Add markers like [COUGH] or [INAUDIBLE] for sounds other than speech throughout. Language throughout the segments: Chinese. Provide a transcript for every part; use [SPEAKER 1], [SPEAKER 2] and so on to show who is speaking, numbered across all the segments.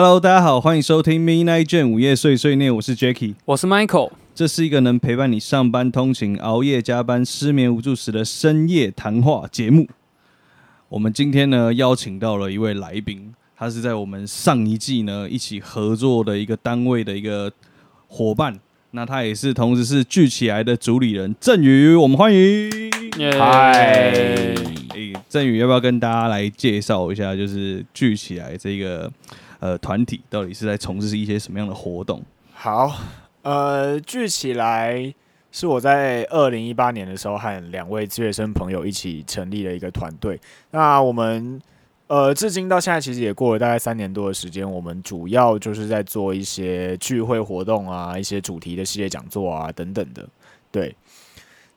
[SPEAKER 1] Hello，大家好，欢迎收听 Midnight Jam 午夜碎碎念，我是 Jacky。
[SPEAKER 2] 我是 Michael，
[SPEAKER 1] 这是一个能陪伴你上班通勤、熬夜加班、失眠无助时的深夜谈话节目。我们今天呢邀请到了一位来宾，他是在我们上一季呢一起合作的一个单位的一个伙伴，那他也是同时是聚起来的主理人郑宇，我们欢迎。
[SPEAKER 2] 嗨，
[SPEAKER 1] 诶，郑宇要不要跟大家来介绍一下，就是聚起来这个呃团体到底是在从事一些什么样的活动？
[SPEAKER 3] 好，呃，聚起来是我在二零一八年的时候和两位自学生朋友一起成立了一个团队。那我们呃，至今到现在其实也过了大概三年多的时间。我们主要就是在做一些聚会活动啊，一些主题的系列讲座啊等等的。对，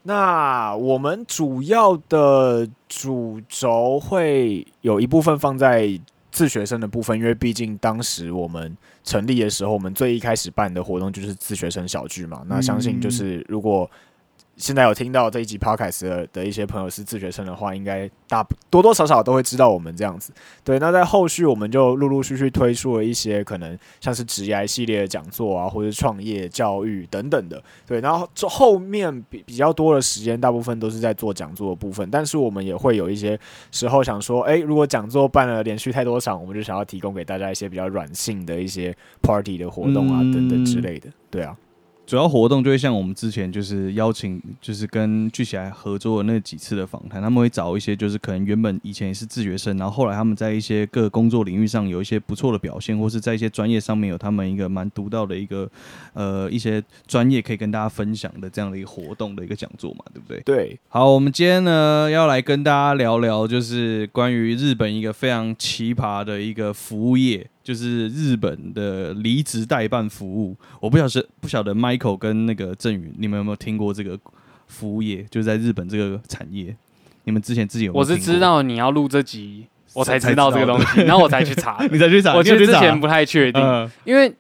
[SPEAKER 3] 那我们主要的主轴会有一部分放在自学生的部分，因为毕竟当时我们成立的时候，我们最一开始办的活动就是自学生小聚嘛。那相信就是如果现在有听到这一集 podcast 的的一些朋友是自学生的话，应该大多多少少都会知道我们这样子。对，那在后续我们就陆陆续续推出了一些可能像是职业系列的讲座啊，或者创业教育等等的。对，然后这后面比比较多的时间，大部分都是在做讲座的部分，但是我们也会有一些时候想说，诶，如果讲座办了连续太多场，我们就想要提供给大家一些比较软性的一些 party 的活动啊，
[SPEAKER 1] 嗯
[SPEAKER 3] 等等之类的。对啊，
[SPEAKER 1] 主要活动就会像我们之前就是邀请，就是跟聚起来合作的那几次的访谈，他们会找一些就是可能原本以前也是自学生，然后后来他们在一些各工作领域上有一些不错的表现，或是在一些专业上面有他们一个蛮独到的一个呃一些专业可以跟大家分享的这样的一个活动的一个讲座嘛，对不对？
[SPEAKER 3] 对，
[SPEAKER 1] 好，我们今天呢要来跟大家聊聊，就是关于日本一个非常奇葩的一个服务业，就是日本的离职代办服务。我不晓得不晓得 Michael 跟那个郑宇，你们有没有听过这个服务业？就是在日本这个产业，你们之前自己有
[SPEAKER 2] 我是知，道你要录这集，我才
[SPEAKER 1] 才
[SPEAKER 2] 知道这个东西，[LAUGHS] 然后我才去查。
[SPEAKER 1] 你才去查，
[SPEAKER 2] 我其实之前不太确定，
[SPEAKER 1] 嗯
[SPEAKER 2] 因为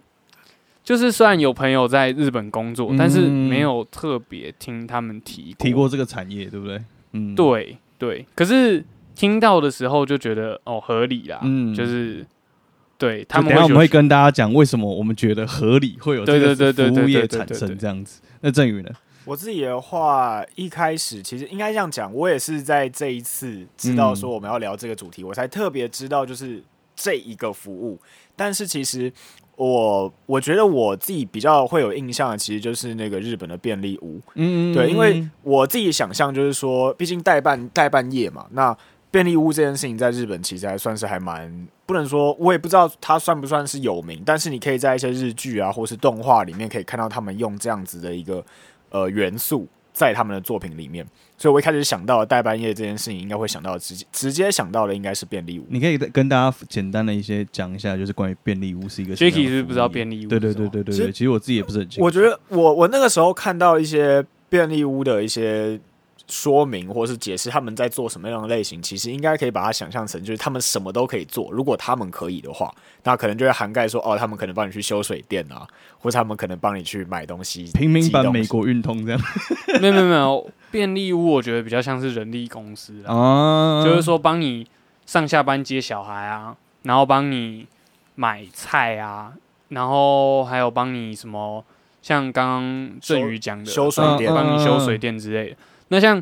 [SPEAKER 2] 就是虽然有朋友在日本工作，
[SPEAKER 1] 嗯
[SPEAKER 2] 但是没有特别听他们提过。
[SPEAKER 1] 提过这个产业，对不对？嗯，
[SPEAKER 2] 对对，可是听到的时候就觉得哦合理啦，
[SPEAKER 1] 嗯
[SPEAKER 2] 就是对他
[SPEAKER 1] 他
[SPEAKER 2] 们
[SPEAKER 1] 我们会跟大家讲为什么我们觉得合理会有这个
[SPEAKER 2] 对对对对
[SPEAKER 1] 服务业产生这样子。那郑宇呢？
[SPEAKER 3] 我自己的话，一开始其实应该这样讲，我也是在这一次知道说我们要聊这个主题，我才特别知道就是这一个服务。但是其实我我觉得我自己比较会有印象的，其实就是那个日本的便利屋。
[SPEAKER 1] 嗯
[SPEAKER 3] 对，因为我自己想象就是说，毕竟代办代办业嘛，那便利屋这件事情在日本其实还算是还蛮不能说，我也不知道他算不算是有名，但是你可以在一些日剧啊或是动画里面可以看到他们用这样子的一个呃元素在他们的作品里面，所以我一开始想到的代班业这件事情，应该会想到直接直接想到的应该是便利屋。
[SPEAKER 1] 你可以跟大家简单的一些讲一下，就是关于便利屋是一个
[SPEAKER 2] Jacky 是不是不知道便利屋
[SPEAKER 1] 对对对对对对，其实我自己也不是很清楚。
[SPEAKER 3] 我觉得我我那个时候看到一些便利屋的一些说明或是解释他们在做什么样的类型，其实应该可以把它想象成就是他们什么都可以做。如果他们可以的话，那可能就会涵盖说哦，他们可能帮你去修水电啊，或者他们可能帮你去买东西。
[SPEAKER 1] 平民版美国运通这样 [LAUGHS]
[SPEAKER 2] 没有没有没有，便利屋我觉得比较像是人力公司，
[SPEAKER 1] 啊
[SPEAKER 2] 就是说帮你上下班接小孩啊，然后帮你买菜啊，然后还有帮你什么，像刚刚振宇讲的
[SPEAKER 3] 修水电
[SPEAKER 1] 嗯
[SPEAKER 2] 帮你修水电之类的。那像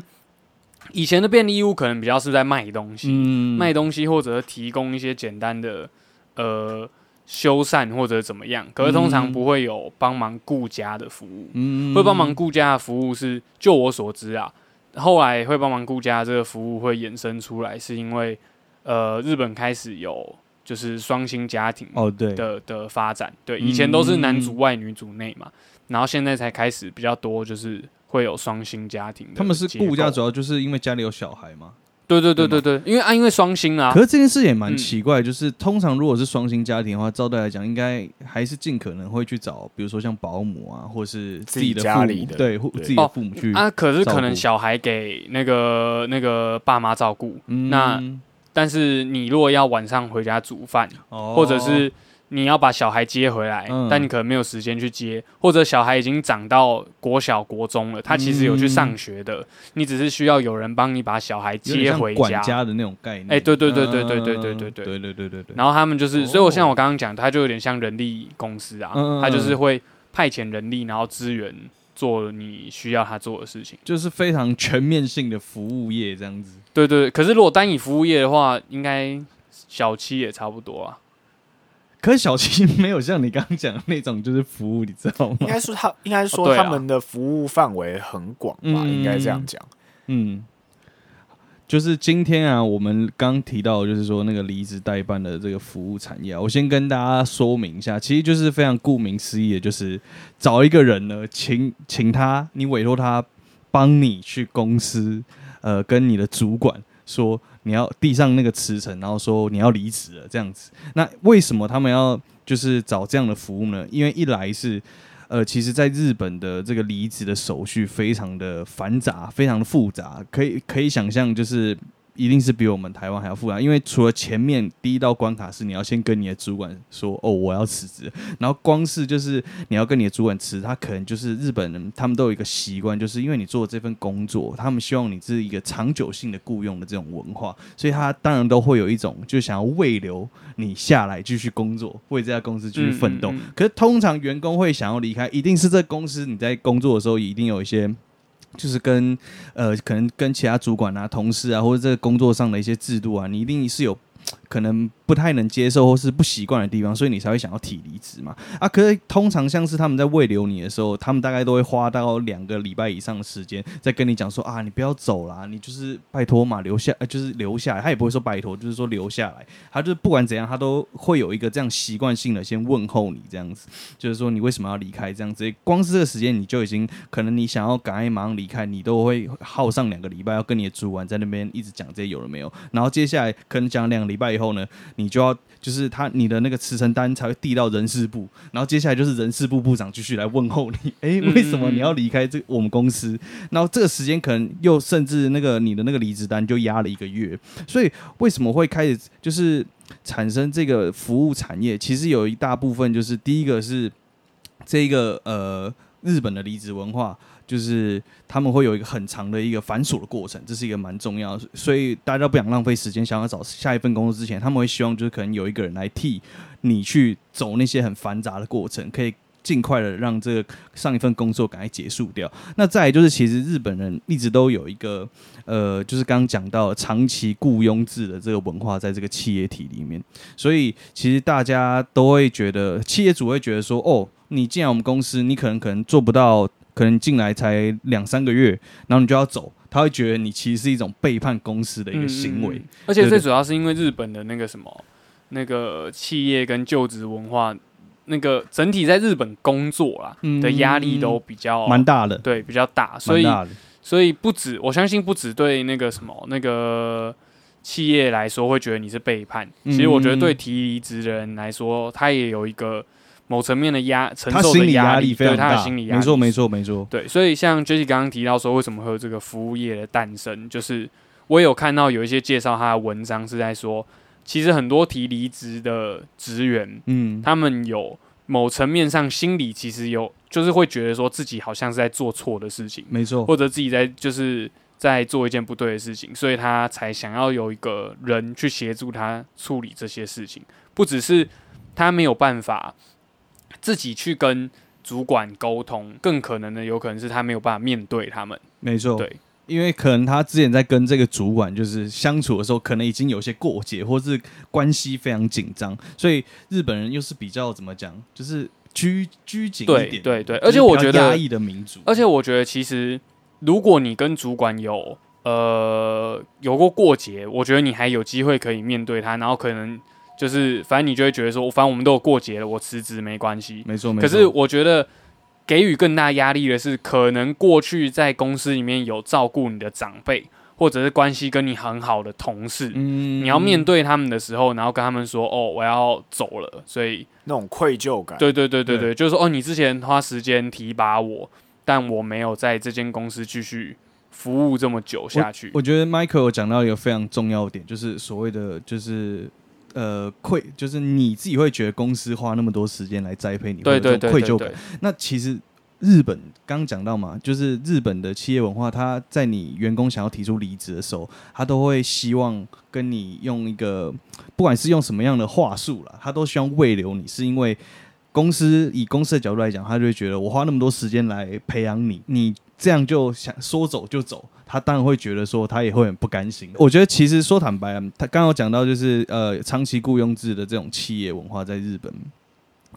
[SPEAKER 2] 以前的便利屋可能比较是在卖东西，
[SPEAKER 1] 嗯。
[SPEAKER 2] 卖东西或者提供一些简单的呃修缮或者怎么样，可是通常不会有帮忙顾家的服务。
[SPEAKER 1] 嗯。
[SPEAKER 2] 会帮忙顾家的服务是，就我所知啊，后来会帮忙顾家这个服务会衍生出来，是因为呃日本开始有就是双薪家庭
[SPEAKER 1] 哦对，
[SPEAKER 2] 的的发展，对，
[SPEAKER 1] 嗯
[SPEAKER 2] 以前都是男主外女主内嘛，然后现在才开始比较多，就是会有双薪家庭的。
[SPEAKER 1] 他们是顾家，主要就是因为家里有小孩嘛。
[SPEAKER 2] 对对对对对，因为啊因为双薪啊
[SPEAKER 1] 可，是这件事也蛮
[SPEAKER 2] 嗯
[SPEAKER 1] 奇怪，就是通常如果是双薪家庭的话，照道来讲，应该还是尽可能会去找，比如说像保姆啊，或是自己的
[SPEAKER 3] 家
[SPEAKER 1] 父
[SPEAKER 3] 里的
[SPEAKER 1] 母对，或自己的
[SPEAKER 2] 哦
[SPEAKER 1] 父母去。
[SPEAKER 2] 啊，可是可能小孩给那个那个爸妈照顾，
[SPEAKER 1] 嗯
[SPEAKER 2] 那但是你如果要晚上回家煮饭，
[SPEAKER 1] 哦
[SPEAKER 2] 或者是你要把小孩接回来，
[SPEAKER 1] 嗯
[SPEAKER 2] 但你可能没有时间去接，或者小孩已经长到国小、国中了，他其实有去上学的，你只是需要有人帮你把小孩接回
[SPEAKER 1] 家的那种概念。
[SPEAKER 2] 哎对对对对对对
[SPEAKER 1] 嗯
[SPEAKER 2] 对对对
[SPEAKER 1] 对对对对对。
[SPEAKER 2] 然后他们就是，
[SPEAKER 1] 哦
[SPEAKER 2] 所以我像我刚刚讲，他就有点像人力公司啊，他就是会派遣人力，然后支援做你需要他做的事情。
[SPEAKER 1] 就是非常全面性的服务业这样子。
[SPEAKER 2] 对对，对可是如果单以服务业的话，应该小七也差不多啊。
[SPEAKER 1] 可是小七没有像你刚刚讲的那种就是服务，你知道吗
[SPEAKER 3] 应？该说他 [LAUGHS] 应该说
[SPEAKER 2] 哦对啊
[SPEAKER 3] 他们的服务范围很广吧，
[SPEAKER 1] 嗯
[SPEAKER 3] 应该这样讲。
[SPEAKER 1] 嗯，就是今天啊，我们刚提到，就是说那个离职代办的这个服务产业、啊，我先跟大家说明一下，其实就是非常顾名思义的，就是找一个人呢，请请他，你委托他帮你去公司，呃，跟你的主管说你要递上那个辞呈，然后说你要离职了这样子。那为什么他们要就是找这样的服务呢？因为一来是呃，其实，在日本的这个离职的手续非常的繁杂，非常的复杂，可以可以想象，就是一定是比我们台湾还要复杂。因为除了前面第一道关卡是你要先跟你的主管说，哦，我要辞职，然后光是就是你要跟你的主管辞，他可能就是日本人，他们都有一个习惯，就是因为你做这份工作，他们希望你是一个长久性的雇佣的这种文化，所以他当然都会有一种就想要慰留你下来继续工作，为这家公司继续奋斗。
[SPEAKER 2] 嗯嗯嗯
[SPEAKER 1] 可是通常员工会想要离开，一定是这公司你在工作的时候一定有一些。就是跟呃，可能跟其他主管啊、同事啊，或者这个工作上的一些制度啊，你一定是有可能不太能接受或是不习惯的地方，所以你才会想要提离职嘛。啊，可是通常像是他们在未留你的时候，他们大概都会花到两个礼拜以上的时间，在跟你讲说啊，你不要走啦，你就是拜托嘛，留下，呃、就是留下来。他也不会说拜托，就是说留下来。他就是不管怎样，他都会有一个这样习惯性的先问候你这样子，就是说你为什么要离开这样子。光是这个时间，你就已经可能你想要赶快马上离开，你都会耗上两个礼拜，要跟你的主管在那边一直讲这些有了没有。然后接下来可能讲两个礼拜呢，你就要就是他你的那个辞呈单才会递到人事部，然后接下来就是人事部部长继续来问候你，[LAUGHS] 诶，
[SPEAKER 2] 嗯
[SPEAKER 1] 为什么你要离开这我们公司？然后这个时间可能又甚至那个你的那个离职单就压了一个月，所以为什么会开始就是产生这个服务产业？其实有一大部分就是第一个是这个呃日本的离职文化。就是他们会有一个很长的一个繁琐的过程，这是一个蛮重要的，所以大家不想浪费时间，想要找下一份工作之前，他们会希望就是可能有一个人来替你去走那些很繁杂的过程，可以尽快的让这个上一份工作赶快结束掉。那再来就是，其实日本人一直都有一个呃，就是刚刚讲到长期雇佣制的这个文化，在这个企业体里面，所以其实大家都会觉得，企业主会觉得说，哦，你进来我们公司，你可能可能做不到。可能进来才两三个月，然后你就要走，他会觉得你其实是一种背叛公司的一个行为。
[SPEAKER 2] 嗯而且最主要是因为日本的那个什么，那个企业跟就职文化，那个整体在日本工作啦、
[SPEAKER 1] 嗯
[SPEAKER 2] 的压力都比较
[SPEAKER 1] 蛮大的，
[SPEAKER 2] 对比较大，所以。所以不止我相信不止对那个什么那个企业来说会觉得你是背叛，
[SPEAKER 1] 嗯
[SPEAKER 2] 其实我觉得对提离职的人来说，他也有一个某层面的压承受的
[SPEAKER 1] 压
[SPEAKER 2] 力，对他
[SPEAKER 1] 非常大，
[SPEAKER 2] 的心理压力，
[SPEAKER 1] 没错没错没错。
[SPEAKER 2] 对，所以像 Jessie 刚刚提到说，为什么会有这个服务业的诞生，就是我有看到有一些介绍他的文章是在说，其实很多提离职的职员，
[SPEAKER 1] 嗯，
[SPEAKER 2] 他们有某层面上心里其实有，就是会觉得说自己好像是在做错的事情，
[SPEAKER 1] 没错，
[SPEAKER 2] 或者自己在就是在做一件不对的事情，所以他才想要有一个人去协助他处理这些事情，不只是他没有办法自己去跟主管沟通，更可能的有可能是他没有办法面对他们。
[SPEAKER 1] 没错。
[SPEAKER 2] 对，
[SPEAKER 1] 因为可能他之前在跟这个主管就是相处的时候，可能已经有些过节，或是关系非常紧张，所以日本人又是比较怎么讲，就是拘拘谨一点，
[SPEAKER 2] 对对
[SPEAKER 1] 就是
[SPEAKER 2] 而且我觉得
[SPEAKER 1] 压抑的民族，
[SPEAKER 2] 而且我觉得，其实如果你跟主管有呃有过过节，我觉得你还有机会可以面对他，然后可能就是反正你就会觉得说，反正我们都有过节了，我辞职没关系。
[SPEAKER 1] 没错没错。
[SPEAKER 2] 可是我觉得给予更大压力的是，可能过去在公司里面有照顾你的长辈，或者是关系跟你很好的同事，
[SPEAKER 1] 嗯
[SPEAKER 2] 你要面对他们的时候，然后跟他们说：“哦，我要走了。”所以，
[SPEAKER 3] 那种愧疚感。
[SPEAKER 2] 对对对对
[SPEAKER 1] 对
[SPEAKER 2] 对，就是说，哦，你之前花时间提拔我，但我没有在这间公司继续服务这么久下去。
[SPEAKER 1] 我觉得 Michael 讲到一个非常重要的点，就是所谓的就是呃愧，就是你自己会觉得公司花那么多时间来栽培你，
[SPEAKER 2] 对对
[SPEAKER 1] 会有愧疚感。那其实日本刚刚讲到嘛，就是日本的企业文化，他在你员工想要提出离职的时候，他都会希望跟你用一个，不管是用什么样的话术啦，他都希望慰留你，是因为公司以公司的角度来讲，他就会觉得我花那么多时间来培养你，你这样就想说走就走。他当然会觉得说，他也会很不甘心。我觉得其实说坦白，他刚刚讲到就是呃长期雇佣制的这种企业文化在日本，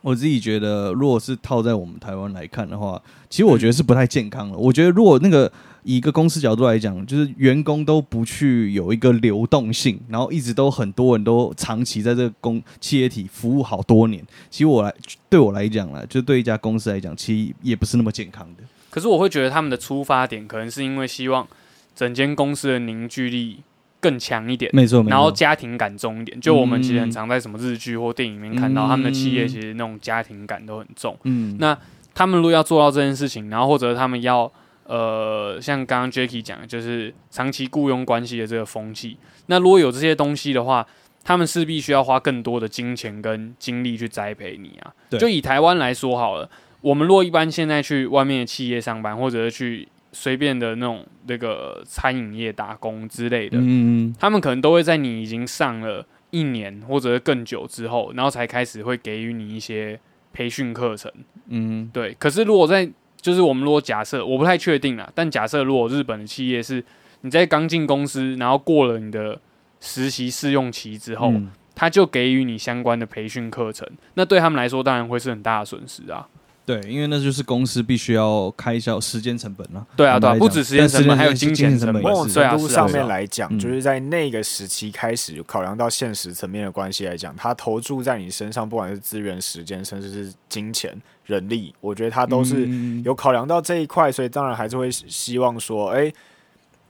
[SPEAKER 1] 我自己觉得，如果是套在我们台湾来看的话，其实我觉得是不太健康的。我觉得如果那个以一个公司角度来讲，就是员工都不去有一个流动性，然后一直都很多人都长期在这个公企业体服务好多年，其实我来对我来讲啦，就对一家公司来讲，其实也不是那么健康的。
[SPEAKER 2] 可是我会觉得他们的出发点可能是因为希望整间公司的凝聚力更强一点，
[SPEAKER 1] 没错，
[SPEAKER 2] 然后家庭感重一点。就我们其实很常在什么日剧或电影里面看到，
[SPEAKER 1] 嗯
[SPEAKER 2] 他们的企业其实那种家庭感都很重。
[SPEAKER 1] 嗯，
[SPEAKER 2] 那他们如果要做到这件事情，然后或者他们要呃，像刚刚 Jacky 讲的，就是长期雇佣关系的这个风气。那如果有这些东西的话，他们势必需要花更多的金钱跟精力去栽培你啊。
[SPEAKER 1] 对
[SPEAKER 2] 就以台湾来说好了，我们如果一般现在去外面的企业上班，或者是去随便的那种那个餐饮业打工之类的，
[SPEAKER 1] 嗯，
[SPEAKER 2] 他们可能都会在你已经上了一年或者是更久之后，然后才开始会给予你一些培训课程。
[SPEAKER 1] 嗯，
[SPEAKER 2] 对，可是如果在就是我们如果假设我不太确定啦，但假设如果日本的企业是你在刚进公司，然后过了你的实习试用期之后，
[SPEAKER 1] 嗯
[SPEAKER 2] 他就给予你相关的培训课程，那对他们来说当然会是很大的损失啊。
[SPEAKER 1] 对，因为那就是公司必须要开销时间成本了。
[SPEAKER 2] 对啊，对不止时间成本，还有金钱成本
[SPEAKER 3] 某种程度上面来讲，
[SPEAKER 1] 嗯
[SPEAKER 3] 就是在那个时期开始考量到现实层面的关系来讲，他投注在你身上，不管是资源、时间，甚至是金钱、人力，我觉得他都是
[SPEAKER 1] 嗯
[SPEAKER 3] 有考量到这一块，所以当然还是会希望说，哎、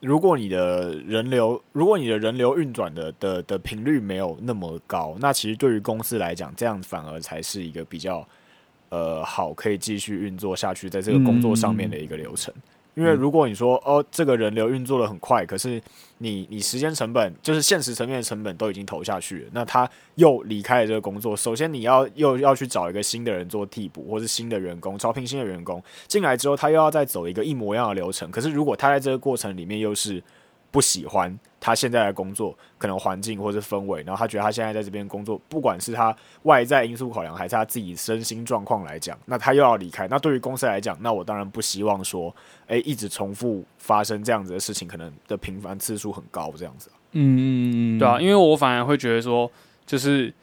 [SPEAKER 3] 如果你的人流，如果你的人流运转的的的频率没有那么高，那其实对于公司来讲，这样反而才是一个比较呃好可以继续运作下去，在这个工作上面的一个流程。因为如果你说哦，这个人流运作的很快，可是你你时间成本就是现实层面的成本都已经投下去了，那他又离开了这个工作，首先你要又要去找一个新的人做替补，或是新的员工招聘新的员工进来之后，他又要再走一个一模一样的流程。可是如果他在这个过程里面又是不喜欢他现在的工作，可能环境或是氛围，然后他觉得他现在在这边工作，不管是他外在因素考量，还是他自己身心状况来讲，那他又要离开。那对于公司来讲，那我当然不希望说，诶，一直重复发生这样子的事情，可能的频繁次数很高，这样子。
[SPEAKER 1] 嗯嗯嗯，
[SPEAKER 2] 对啊，因为我反而会觉得说，就是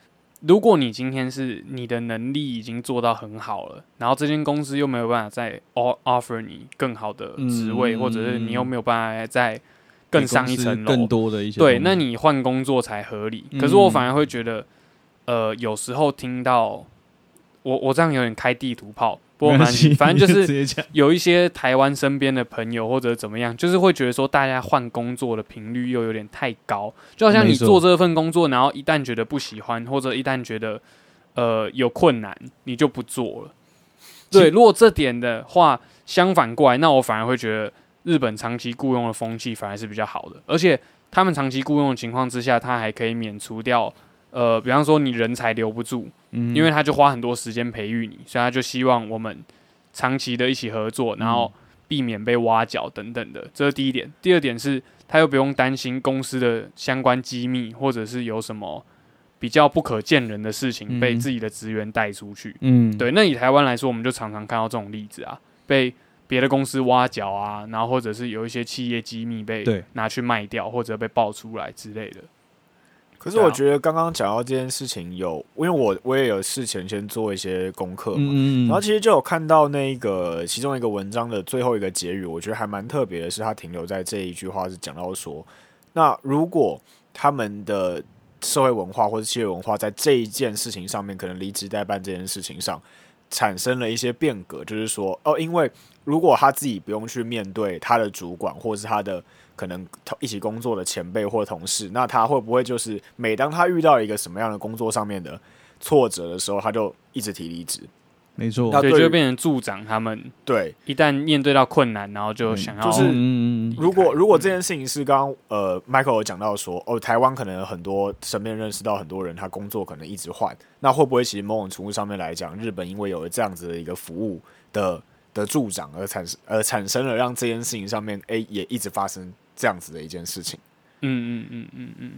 [SPEAKER 2] 如果你今天是你的能力已经做到很好了，然后这间公司又没有办法再 offer 你更好的职位，
[SPEAKER 1] 嗯
[SPEAKER 2] 或者是你又没有办法再更上一层楼，
[SPEAKER 1] 更多的一些
[SPEAKER 2] 对，那你换工作才合理。
[SPEAKER 1] 嗯
[SPEAKER 2] 可是我反而会觉得，呃，有时候听到我我这样有点开地图炮，不过蛮反正就是有一些台湾身边的朋友或者怎么样，就是会觉得说大家换工作的频率又有点太高，就好像你做这份工作，然后一旦觉得不喜欢，或者一旦觉得呃有困难，你就不做了。对，如果这点的话，相反过来，那我反而会觉得日本长期雇佣的风气反而是比较好的，而且他们长期雇佣的情况之下，他还可以免除掉。呃，比方说你人才留不住，
[SPEAKER 1] 嗯
[SPEAKER 2] 因为他就花很多时间培育你，所以他就希望我们长期的一起合作，然后避免被挖角等等的，这是第一点。第二点是，他又不用担心公司的相关机密，或者是有什么比较不可见人的事情
[SPEAKER 1] 嗯
[SPEAKER 2] 被自己的职员带出去。
[SPEAKER 1] 嗯，
[SPEAKER 2] 对，那以台湾来说，我们就常常看到这种例子啊，被别的公司挖角啊，然后或者是有一些企业机密被拿去卖掉，或者被爆出来之类的。
[SPEAKER 3] 可是我觉得刚刚讲到这件事情有，因为我我也有事前先做一些功课嘛，
[SPEAKER 1] 嗯嗯，
[SPEAKER 3] 然后其实就有看到那个其中一个文章的最后一个结语，我觉得还蛮特别的，是它停留在这一句话是讲到说，那如果他们的社会文化或者企业文化在这一件事情上面，可能离职代办这件事情上产生了一些变革，就是说，哦，因为如果他自己不用去面对他的主管或是他的可能一起工作的前辈或同事，那他会不会就是每当他遇到一个什么样的工作上面的挫折的时候，他就一直提离职？
[SPEAKER 1] 没错，
[SPEAKER 2] 对，
[SPEAKER 3] 那对
[SPEAKER 2] 就会变成助长他们
[SPEAKER 3] 对，
[SPEAKER 2] 一旦面对到困难，然后就
[SPEAKER 1] 嗯
[SPEAKER 2] 想要
[SPEAKER 3] 就是如果如果这件事情是刚刚呃，Michael 有讲到说，哦，台湾可能有很多身边认识到很多人，他工作可能一直换，那会不会其实某种程度上面来讲，日本因为有了这样子的一个服务的的助长，而产生而产生了让这件事情上面，哎、也一直发生这样子的一件事情。
[SPEAKER 2] 嗯嗯嗯嗯嗯，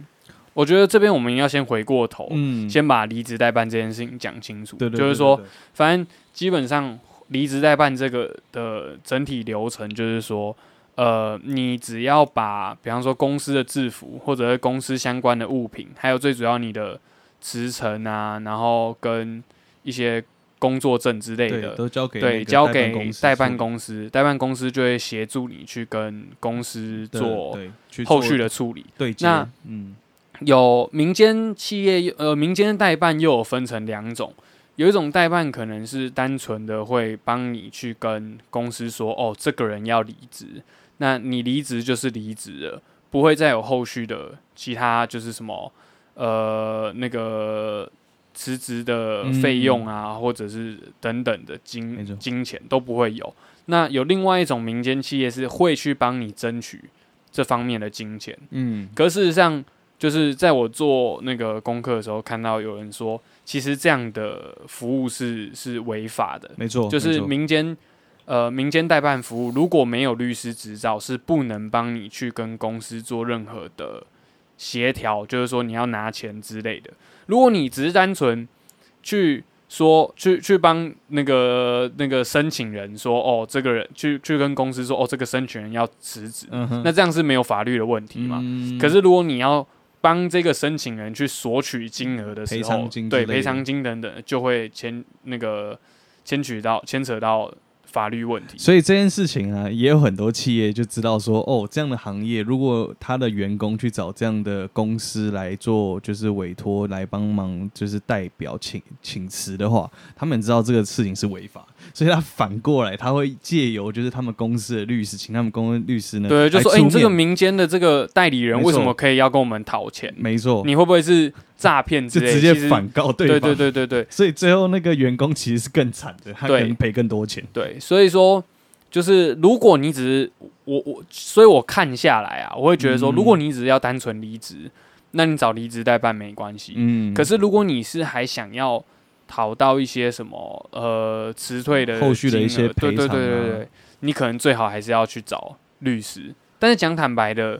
[SPEAKER 2] 我觉得这边我们要先回过头，
[SPEAKER 1] 嗯，
[SPEAKER 2] 先把离职代办这件事情讲清楚。
[SPEAKER 1] 对
[SPEAKER 2] 就是说，反正基本上离职代办这个的整体流程，就是说，呃，你只要把，比方说公司的制服或者是公司相关的物品，还有最主要你的辞呈啊，然后跟一些工作证之类的，
[SPEAKER 1] 都交给
[SPEAKER 2] 对，交给
[SPEAKER 1] 代办公司
[SPEAKER 2] 代办公司，就会协助你去跟公司做后续的处理。
[SPEAKER 1] 对。
[SPEAKER 2] 那
[SPEAKER 1] 嗯
[SPEAKER 2] 有民间企业，呃，民间代办又有分成两种，有一种代办可能是单纯的会帮你去跟公司说，哦，这个人要离职，那你离职就是离职了，不会再有后续的其他就是什么，呃，那个辞职的费用啊，或者是等等的金金钱都不会有。那有另外一种民间企业是会去帮你争取这方面的金钱。
[SPEAKER 1] 嗯，
[SPEAKER 2] 可事实上，就是在我做那个功课的时候，看到有人说，其实这样的服务是是违法的，
[SPEAKER 1] 没错，
[SPEAKER 2] 就是民间呃民间代办服务，如果没有律师执照，是不能帮你去跟公司做任何的协调，就是说你要拿钱之类的。如果你只是单纯去说去去帮那个那个申请人说，哦，这个人去去跟公司说，哦，这个申请人要辞职，
[SPEAKER 1] 嗯，
[SPEAKER 2] 那这样是没有法律的问题嘛？
[SPEAKER 1] 嗯
[SPEAKER 2] 可是如果你要帮这个申请人去索取金额的时候，对赔偿金等等，就会牵那个牵取到牵扯到法律问题。
[SPEAKER 1] 所以这件事情啊，也有很多企业就知道说，哦，这样的行业，如果他的员工去找这样的公司来做，就是委托来帮忙，就是代表请请辞的话，他们知道这个事情是违法，所以他反过来，他会借由就是他们公司的律师，请他们公司律师呢，
[SPEAKER 2] 对，就说哎、你这个民间的这个代理人为什么可以要跟我们讨钱？
[SPEAKER 1] 没错，
[SPEAKER 2] 你会不会是诈骗之类？
[SPEAKER 1] 就直接反告对
[SPEAKER 2] 对
[SPEAKER 1] 方，
[SPEAKER 2] 对对对对
[SPEAKER 1] 所以最后那个员工其实是更惨的，他可能赔更多钱。
[SPEAKER 2] 对，所以说就是如果你只是我我，所以我看下来啊，我会觉得说，
[SPEAKER 1] 嗯
[SPEAKER 2] 如果你只是要单纯离职，那你找离职代办没关系。
[SPEAKER 1] 嗯，
[SPEAKER 2] 可是如果你是还想要讨到一些什么呃辞退的
[SPEAKER 1] 后续的一些
[SPEAKER 2] 金额对对
[SPEAKER 1] 赔偿啊
[SPEAKER 2] 对对对，你可能最好还是要去找律师。但是讲坦白的，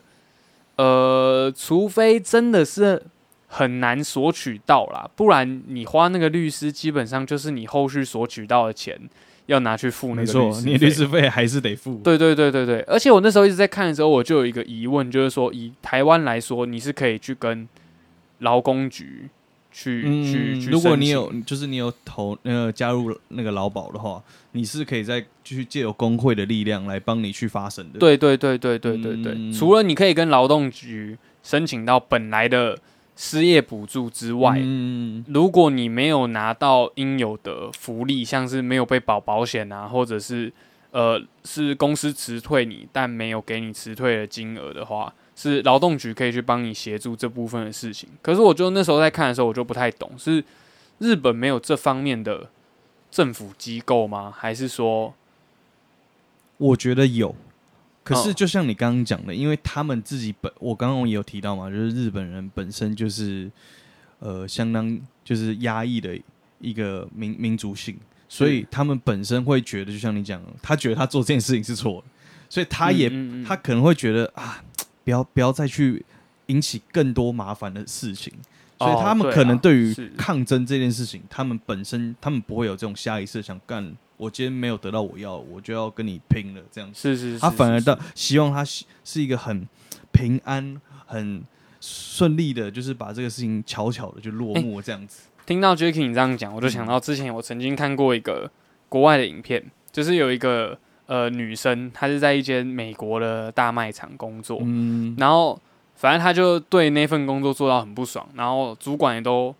[SPEAKER 2] 呃，除非真的是很难索取到啦，不然你花那个律师，基本上就是你后续索取到的钱要拿去付那个
[SPEAKER 1] 没错，你律师费还是得付。
[SPEAKER 2] 对对对对对，而且我那时候一直在看的时候，我就有一个疑问，就是说，以台湾来说，你是可以去跟劳工局去、去去，
[SPEAKER 1] 嗯如果你有，就是你有投呃加入那个劳保的话，你是可以再去借由工会的力量来帮你去发声的。，
[SPEAKER 2] 对对对对对对对，
[SPEAKER 1] 嗯
[SPEAKER 2] 除了你可以跟劳动局申请到本来的失业补助之外，
[SPEAKER 1] 嗯，
[SPEAKER 2] 如果你没有拿到应有的福利，像是没有被保保险啊，或者是呃是公司辞退你，但没有给你辞退的金额的话，是劳动局可以去帮你协助这部分的事情。可是我就那时候在看的时候，我就不太懂，是日本没有这方面的政府机构吗？还是说，
[SPEAKER 1] 我觉得有。可是
[SPEAKER 2] 哦
[SPEAKER 1] 就像你刚刚讲的，因为他们自己本，我刚刚也有提到嘛，就是日本人本身就是呃相当就是压抑的一个民民族性，所以他们本身会觉得，就像你讲的，他觉得他做这件事情是错的，所以他也
[SPEAKER 2] 嗯嗯嗯
[SPEAKER 1] 他可能会觉得啊，不要不要再去引起更多麻烦的事情，所以
[SPEAKER 2] 哦
[SPEAKER 1] 他们可能对于抗争这件事情，他们本身他们不会有这种下意识想干，我今天没有得到我要，我就要跟你拼了这样子。
[SPEAKER 2] 是是是，
[SPEAKER 1] 他反而
[SPEAKER 2] 是
[SPEAKER 1] 到希望他是是一个很平安、很顺利的，就是把这个事情悄悄的就落幕这样子。
[SPEAKER 2] 听到 Jacky 你这样讲，我就想到之前我曾经看过一个国外的影片，就是有一个呃女生，她是在一间美国的大卖场工作，
[SPEAKER 1] 嗯，
[SPEAKER 2] 然后反正她就对那份工作做到很不爽，然后主管也都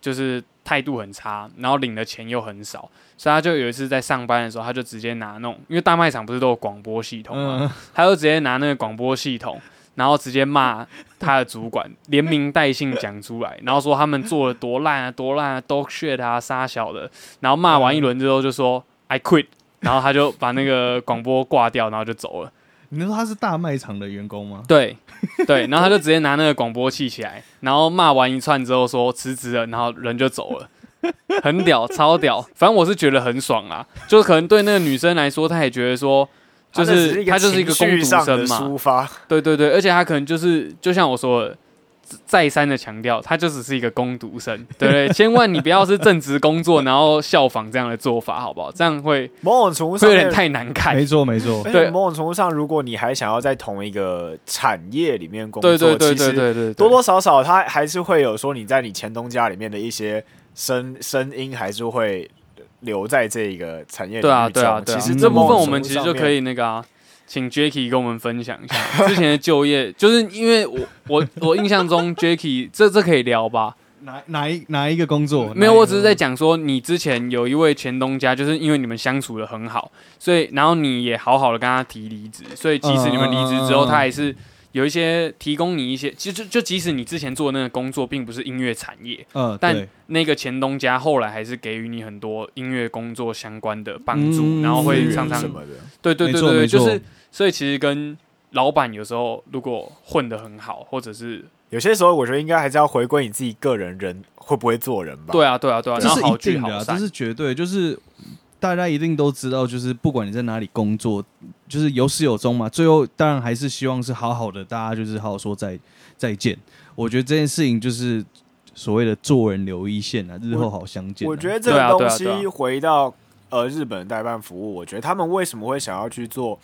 [SPEAKER 2] 就是态度很差，然后领的钱又很少，所以她就有一次在上班的时候，她就直接拿那种，因为大卖场不是都有广播系统嘛，
[SPEAKER 1] 嗯，
[SPEAKER 2] 他就直接拿那个广播系统，然后直接骂他的主管，连名带姓讲出来，然后说他们做的多烂啊，多烂啊，dog shit 啊，杀小的，然后骂完一轮之后就说 I quit，然后他就把那个广播挂掉，然后就走了。
[SPEAKER 1] 你说他是大卖场的员工吗？
[SPEAKER 2] 对对，然后他就直接拿那个广播器起来，然后骂完一串之后说辞职了，然后人就走了。[LAUGHS] 很屌，超屌，反正我是觉得很爽啊。就是可能对那个女生来说，她也觉得说，就是她就是一个攻读生嘛。
[SPEAKER 3] 抒发，
[SPEAKER 2] 对对对，而且她可能就是就像我说的，再三的强调，他就只是一个攻读生，[LAUGHS] 对不对？千万你不要是正职工作，然后效仿这样的做法，好不好？这样会
[SPEAKER 3] 某种程度上
[SPEAKER 2] 有点太难看。
[SPEAKER 1] 没错没错，
[SPEAKER 2] 对
[SPEAKER 3] 某种程度上，如果你还想要在同一个产业里面工
[SPEAKER 2] 作，对对对对对对，
[SPEAKER 3] 多多少少他还是会有说你在你前东家里面的一些。声声音还是会留在这个产业里面。对
[SPEAKER 2] 啊，对啊，
[SPEAKER 3] 其实
[SPEAKER 2] 这部分我们其实就可以那个啊，请 Jacky 跟我们分享一下 [LAUGHS] 之前的就业，就是因为我我我印象中 Jacky 这这可以聊吧？
[SPEAKER 1] 哪哪一哪一个工作？
[SPEAKER 2] 没有，我只是在讲说你之前有一位前东家，就是因为你们相处的很好，所以然后你也好好的跟他提离职，所以即使你们离职之后，他还是。有一些提供你一些，其实就即使你之前做的那个工作并不是音乐产业，
[SPEAKER 1] 嗯，
[SPEAKER 2] 但那个前东家后来还是给予你很多音乐工作相关的帮助，然后会常常
[SPEAKER 3] 什么的，
[SPEAKER 2] 对对对对，就是所以其实跟老板有时候如果混得很好，或者是
[SPEAKER 3] 有些时候，我觉得应该还是要回归你自己个人人会不会做人吧。
[SPEAKER 2] 对啊对啊对啊，
[SPEAKER 1] 这是
[SPEAKER 2] 一
[SPEAKER 1] 定的，这是绝对就是。大家一定都知道，就是不管你在哪里工作，就是有始有终嘛。最后当然还是希望是好好的，大家就是好好说再再见。我觉得这件事情就是所谓的做人留一线啊，日后好相见。
[SPEAKER 3] 我觉得这个东西回到呃日本代办服务，我觉得他们为什么会想要去做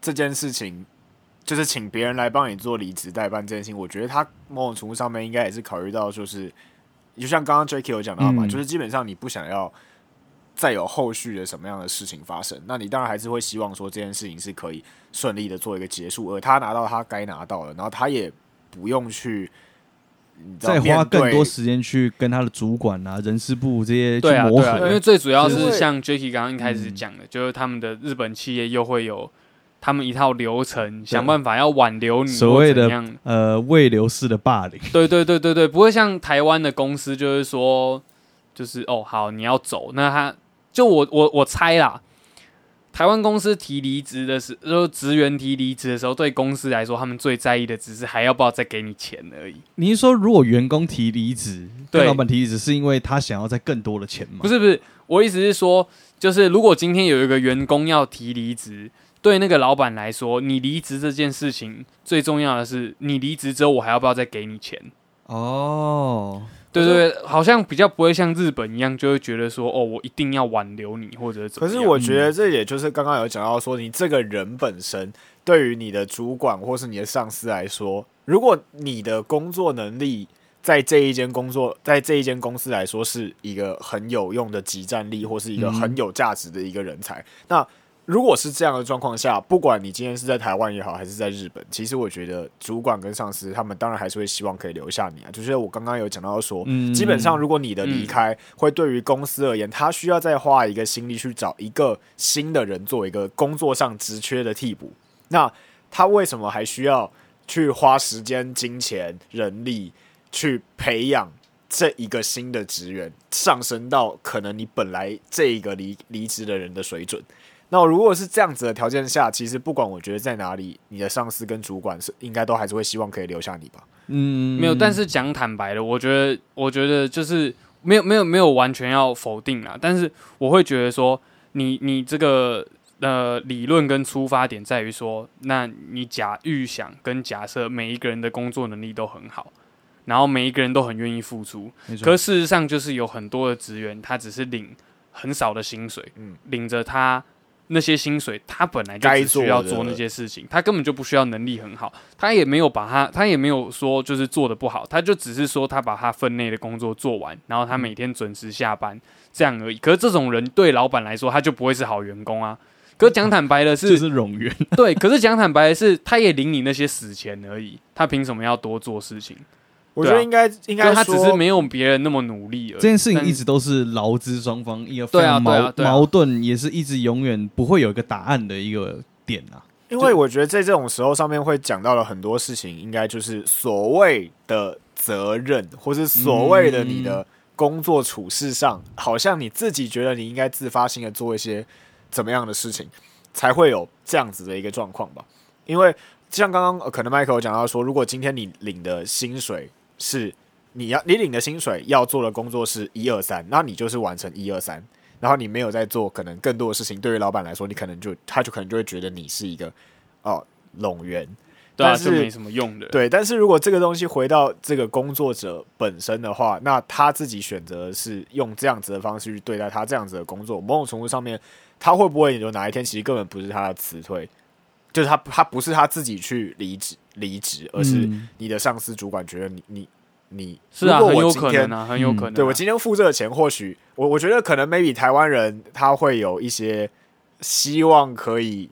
[SPEAKER 3] 这件事情，就是请别人来帮你做离职代办这件事情。我觉得他某种程度上面应该也是考虑到，就是就像刚刚 Jacky 有讲到嘛，就是基本上你不想要。再有后续的什么样的事情发生，那你当然还是会希望说这件事情是可以顺利的做一个结束，而他拿到他该拿到的，然后他也不用去
[SPEAKER 1] 再花更多时间去跟他的主管啊、人事部这些
[SPEAKER 2] 去
[SPEAKER 1] 磨合。
[SPEAKER 2] 因为最主要是像 Jacky 刚刚一开始讲的，就是他们的日本企业又会有他们一套流程，想办法要挽留你，
[SPEAKER 1] 所谓的呃未流式的霸凌。
[SPEAKER 2] 对对对对对，不会像台湾的公司，就是说，就是哦好，你要走，那他。就我我我猜啦，台湾公司提离职的时候，职员提离职的时候，对公司来说，他们最在意的只是还要不要再给你钱而已。
[SPEAKER 1] 你是说，如果员工提离职，对老板提离职，是因为他想要再更多的钱吗？
[SPEAKER 2] 不是不是，我意思是说，就是如果今天有一个员工要提离职，对那个老板来说，你离职这件事情最重要的是，你离职之后，我还要不要再给你钱？
[SPEAKER 1] 哦。
[SPEAKER 2] 对对，好像比较不会像日本一样，就会觉得说，哦，我一定要挽留你或者怎么。
[SPEAKER 3] 可是我觉得这也就是刚刚有讲到说，你这个人本身对于你的主管或是你的上司来说，如果你的工作能力在这一间工作，在这一间公司来说是一个很有用的集战力，或是一个很有价值的一个人才，那。如果是这样的状况下，不管你今天是在台湾也好，还是在日本，其实我觉得主管跟上司他们当然还是会希望可以留下你啊。就是我刚刚有讲到说，基本上如果你的离开会对于公司而言，他需要再花一个心力去找一个新的人做一个工作上职缺的替补，那他为什么还需要去花时间、金钱、人力去培养这一个新的职员，上升到可能你本来这一个离离职的人的水准？那如果是这样子的条件下，其实不管我觉得在哪里，你的上司跟主管是应该都还是会希望可以留下你吧？
[SPEAKER 2] 嗯，没有。但是讲坦白的，我觉得，我觉得就是没有，没有，没有完全要否定啦。但是我会觉得说，你你这个呃理论跟出发点在于说，那你假预想跟假设每一个人的工作能力都很好，然后每一个人都很愿意付出，可事实上就是有很多的职员他只是领很少的薪水，嗯，领着他。那些薪水，他本来就只需要做那些事情，他根本就不需要能力很好，他也没有把他，他也没有说就是做的不好，他就只是说他把他分内的工作做完，然后他每天准时下班这样而已。可是这种人对老板来说，他就不会是好员工啊。可讲坦白的是，
[SPEAKER 1] 就是冗员。[LAUGHS]
[SPEAKER 2] 对，可是讲坦白的是，他也领你那些死钱而已，他凭什么要多做事情？
[SPEAKER 3] 我觉得应该应该
[SPEAKER 2] 他只是没有别人那么努力而已。
[SPEAKER 1] 这件事情一直都是劳资双方一个非常矛矛盾，也是一直永远不会有一个答案的一个点啊。
[SPEAKER 3] 因为我觉得在这种时候上面会讲到了很多事情，应该就是所谓的责任，或是所谓的你的工作处事上，好像你自己觉得你应该自发性的做一些怎么样的事情，才会有这样子的一个状况吧。因为像刚刚、呃可能 Michael 讲到说，如果今天你领的薪水是你要你领的薪水要做的工作是一二三，那你就是完成一二三，然后你没有在做可能更多的事情，对于老板来说，你可能就他就可能就会觉得你是一个哦冗员，
[SPEAKER 2] 对啊，
[SPEAKER 3] 但是
[SPEAKER 2] 没什么用的。
[SPEAKER 3] 对。但是如果这个东西回到这个工作者本身的话，那他自己选择是用这样子的方式去对待他这样子的工作，某种程度上面，他会不会有哪一天其实根本不是他的辞退，就是他他不是他自己去离职离职，而是
[SPEAKER 1] 嗯
[SPEAKER 3] 你的上司主管觉得你你你
[SPEAKER 2] 是啊，很有可能啊，很有可能啊。
[SPEAKER 3] 对我今天付这个钱，或许我我觉得可能 maybe 台湾人他会有一些希望可以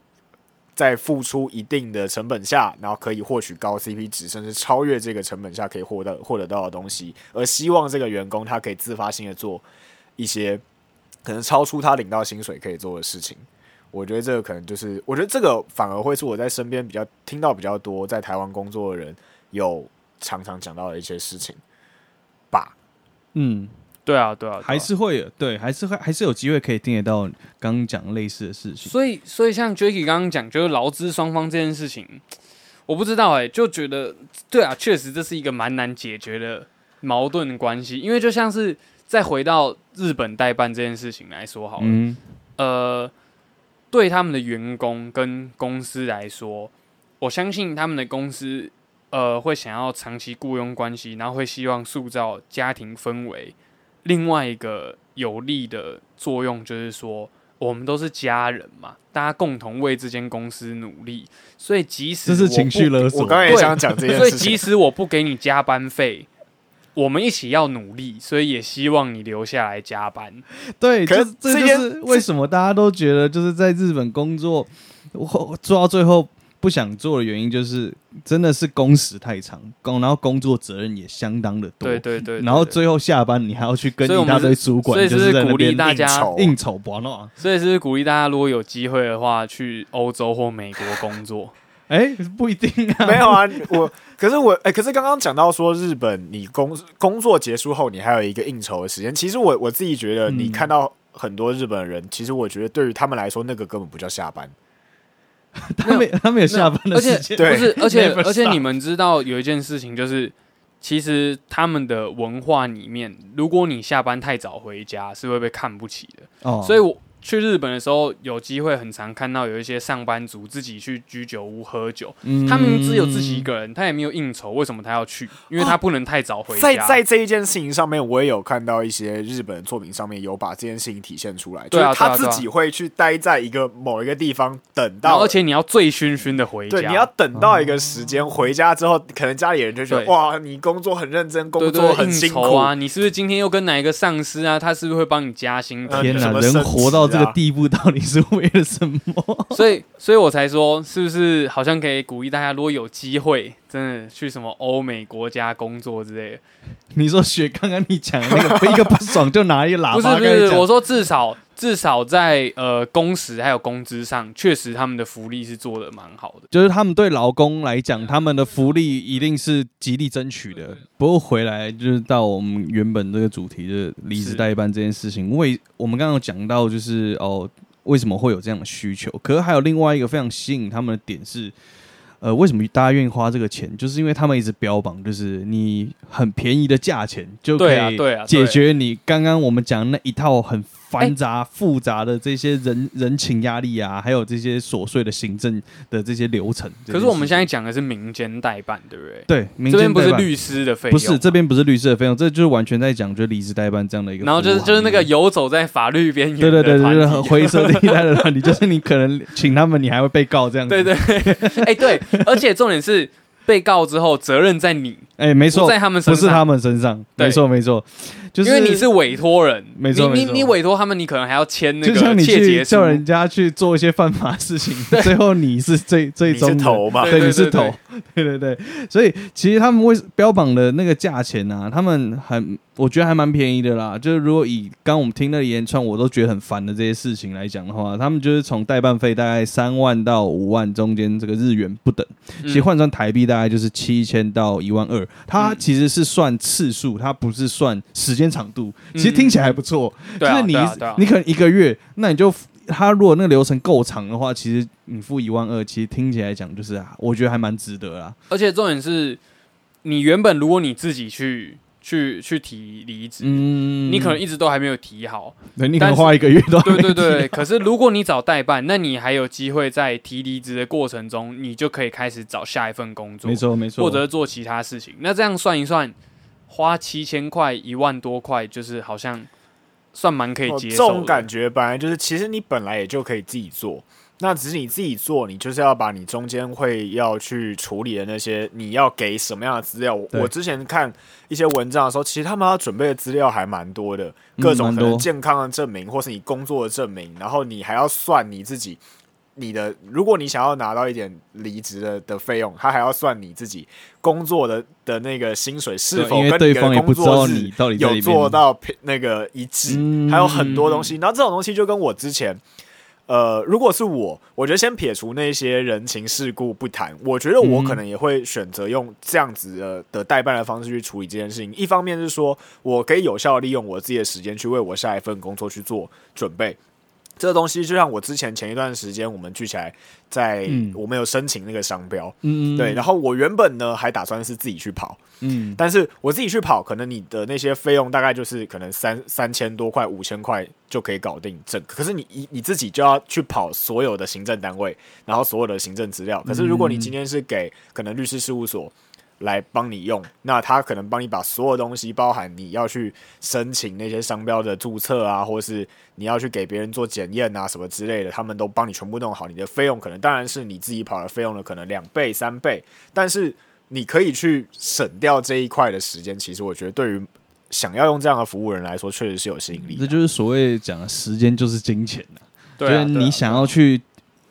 [SPEAKER 3] 在付出一定的成本下，然后可以获取高 CP 值，甚至超越这个成本下可以获得获得到的东西，而希望这个员工他可以自发性的做一些可能超出他领到薪水可以做的事情。我觉得这个可能就是，我觉得这个反而会是我在身边比较听到比较多，在台湾工作的人有常常讲到的一些事情吧。
[SPEAKER 1] 嗯，
[SPEAKER 2] 对啊，对啊，对啊
[SPEAKER 1] 还是会有对，还是会还是有机会可以听得到刚刚讲类似的事情。
[SPEAKER 2] 所以，所以像 Jacky 刚刚讲，就是劳资双方这件事情，我不知道哎、就觉得对啊，确实这是一个蛮难解决的矛盾关系，因为就像是再回到日本代办这件事情来说好了，
[SPEAKER 1] 嗯，
[SPEAKER 2] 呃，对他们的员工跟公司来说，我相信他们的公司呃会想要长期雇佣关系，然后会希望塑造家庭氛围。另外一个有利的作用就是说，我们都是家人嘛，大家共同为这间公司努力，所以即使我
[SPEAKER 1] 这是情绪
[SPEAKER 2] 不
[SPEAKER 1] 勒索。
[SPEAKER 3] 我刚才也想讲这件事
[SPEAKER 2] 所以即。使我不给你加班费，我们一起要努力，所以也希望你留下来加班。
[SPEAKER 1] 对，
[SPEAKER 3] 可
[SPEAKER 1] 是这就是为什么大家都觉得就是在日本工作，我做到最后不想做的原因，就是真的是工时太长，工然后工作责任也相当的多，
[SPEAKER 2] 对对对
[SPEAKER 1] 然后最后下班你还要去跟一大堆主管，
[SPEAKER 2] 所以
[SPEAKER 1] 就是
[SPEAKER 2] 鼓励大家
[SPEAKER 3] 应酬
[SPEAKER 1] 不闹。
[SPEAKER 2] 所以是鼓励大家，如果有机会的话，去欧洲或美国工作。
[SPEAKER 1] 哎，不一定啊，
[SPEAKER 3] 没有啊，我可是我哎、可是刚刚讲到说日本，你工工作结束后，你还有一个应酬的时间。其实我我自己觉得，
[SPEAKER 1] 嗯
[SPEAKER 3] 你看到很多日本人，其实我觉得对于他们来说，那个根本不叫下班。[LAUGHS]
[SPEAKER 1] 他们他们有下班的
[SPEAKER 2] 而且
[SPEAKER 1] 时间，
[SPEAKER 3] 对
[SPEAKER 2] 不是，而且而且你们知道有一件事情，就是其实他们的文化里面，如果你下班太早回家，是会被看不起的。
[SPEAKER 1] 哦，
[SPEAKER 2] 所以我去日本的时候，有机会很常看到有一些上班族自己去居酒屋喝酒。
[SPEAKER 1] 嗯
[SPEAKER 2] 他明明只有自己一个人，他也没有应酬，为什么他要去？因为他不能太早回家。
[SPEAKER 3] 在在这一件事情上面，我也有看到一些日本的作品上面有把这件事情体现出来，
[SPEAKER 2] 对啊
[SPEAKER 3] 就是他自己会去待在一个某一个地方等到，
[SPEAKER 2] 而且你要醉醺醺的回家。
[SPEAKER 3] 对，你要等到一个时间回家之后，可能家里人就觉得哇，你工作很认真，工作很辛苦
[SPEAKER 2] 酬啊，你是不是今天又跟哪一个上司啊？他是不是会帮你加薪？
[SPEAKER 3] 呃
[SPEAKER 1] 天哪，人活到这个地步，到底是为了什么？[LAUGHS]
[SPEAKER 2] 所以，所以我才说，是不是好像可以鼓励大家，如果有机会，真的去什么欧美国家工作之类的。
[SPEAKER 1] 你说学刚刚你讲的那个，[LAUGHS] 一个不爽就拿一个喇
[SPEAKER 2] 不是不是，我说至少至少在呃工时还有工资上，确实他们的福利是做的蛮好的。
[SPEAKER 1] 就是他们对劳工来讲，他们的福利一定是极力争取的。不过回来就是到我们原本这个主题，就是离职代办这件事情。为我们刚刚有讲到，就是哦，为什么会有这样的需求？可是还有另外一个非常吸引他们的点是，呃，为什么大家愿意花这个钱？就是因为他们一直标榜，就是你很便宜的价钱就可以解决你刚刚我们讲那一套很繁杂、复杂的这些人人情压力啊，还有这些琐碎的行政的这些流程。
[SPEAKER 2] 可是我们现
[SPEAKER 1] 在
[SPEAKER 2] 在讲的是民间代办，对不对？
[SPEAKER 1] 对民
[SPEAKER 2] 这边不是律师的费用
[SPEAKER 1] 不，是这边不是律师的费用，这就是完全在讲就是离职代办这样的一个
[SPEAKER 2] 然后就是，就是那个游走在法律边缘
[SPEAKER 1] 对对对，就是很灰色地带的团体，就是你可能请他们，你还会被告这样子。
[SPEAKER 2] 对对，[LAUGHS] 哎、对，而且重点是被告之后责任在你，
[SPEAKER 1] 哎，没错，
[SPEAKER 2] 在他们身上，
[SPEAKER 1] 不是他们身上，没错没错，就是
[SPEAKER 2] 因为你是委托人，
[SPEAKER 1] 没错没错
[SPEAKER 2] 你你你委托他们，你可能还要签那
[SPEAKER 1] 就像你
[SPEAKER 2] 个切结书
[SPEAKER 1] 去叫，人家去做一些犯法事情，最后你是最最
[SPEAKER 3] 你
[SPEAKER 1] 终
[SPEAKER 3] 头嘛？
[SPEAKER 1] 对，你是头，对对对，所以其实他们为标榜的那个价钱呢、啊，他们很，我觉得还蛮便宜的啦。就是如果以刚我们听那一连串我都觉得很烦的这些事情来讲的话，他们就是从代办费大概三万到五万中间这个日元不等，
[SPEAKER 2] 嗯
[SPEAKER 1] 其实换算台币大概就是七千到一万二。它
[SPEAKER 2] 嗯
[SPEAKER 1] 其实是算次数，它不是算时间长度。
[SPEAKER 2] 嗯
[SPEAKER 1] 其实听起来还不错，
[SPEAKER 2] 对啊，
[SPEAKER 1] 就是你
[SPEAKER 2] 啊啊
[SPEAKER 1] 你可能一个月，那你就他如果那个流程够长的话，其实你付一万二，其实听起来讲就是啊，我觉得还蛮值得啦。
[SPEAKER 2] 而且重点是，你原本如果你自己去去去提离职，
[SPEAKER 1] 嗯
[SPEAKER 2] 你可能一直都还没有提好，
[SPEAKER 1] 对你可能
[SPEAKER 2] 但
[SPEAKER 1] 花一个月都还
[SPEAKER 2] 对
[SPEAKER 1] 没
[SPEAKER 2] 对对。可是如果你找代办，那你还有机会在提离职的过程中，你就可以开始找下一份工作，
[SPEAKER 1] 没错没错，
[SPEAKER 2] 或者做其他事情。那这样算一算，花七千块、一万多块，就是好像算蛮可以
[SPEAKER 3] 哦
[SPEAKER 2] 接受的。
[SPEAKER 3] 这种感觉本来就是，其实你本来也就可以自己做，那只是你自己做，你就是要把你中间会要去处理的那些，你要给什么样的资料。我之前看一些文章的时候，其实他们要准备的资料还蛮多的，
[SPEAKER 1] 嗯
[SPEAKER 3] 各种可能健康的证明，或是你工作的证明，然后你还要算你自己。你的，如果你想要拿到一点离职的的费用，他还要算你自己工作的的那个薪水是否跟你的工作日有做到那个一致，
[SPEAKER 1] 嗯
[SPEAKER 3] 还有很多东西。然后这种东西就跟我之前，呃，如果是我，我觉得先撇除那些人情世故不谈，我觉得我
[SPEAKER 1] 嗯
[SPEAKER 3] 可能也会选择用这样子的的代办的方式去处理这件事情。一方面是说我可以有效利用我自己的时间去为我下一份工作去做准备。这个东西就像我之前前一段时间我们聚起来在，
[SPEAKER 1] 嗯。
[SPEAKER 3] 我们有申请那个商标，
[SPEAKER 1] 嗯。
[SPEAKER 3] 对，然后我原本呢还打算是自己去跑，
[SPEAKER 1] 嗯。
[SPEAKER 3] 但是我自己去跑，可能你的那些费用大概就是可能三三千多块、五千块就可以搞定整个。可是你你你自己就要去跑所有的行政单位，然后所有的行政资料。可是如果你今天是给可能律师事务所来帮你用，那他可能帮你把所有东西，包含你要去申请那些商标的注册啊，或是你要去给别人做检验啊什么之类的，他们都帮你全部弄好。你的费用可能当然是你自己跑的费用的可能两倍、三倍，但是你可以去省掉这一块的时间。其实我觉得对于想要用这样的服务人来说，确实是有吸引力的。
[SPEAKER 1] 这就是所谓讲的时间就是金钱呐、
[SPEAKER 2] 对啊，对啊
[SPEAKER 1] 就是你想要去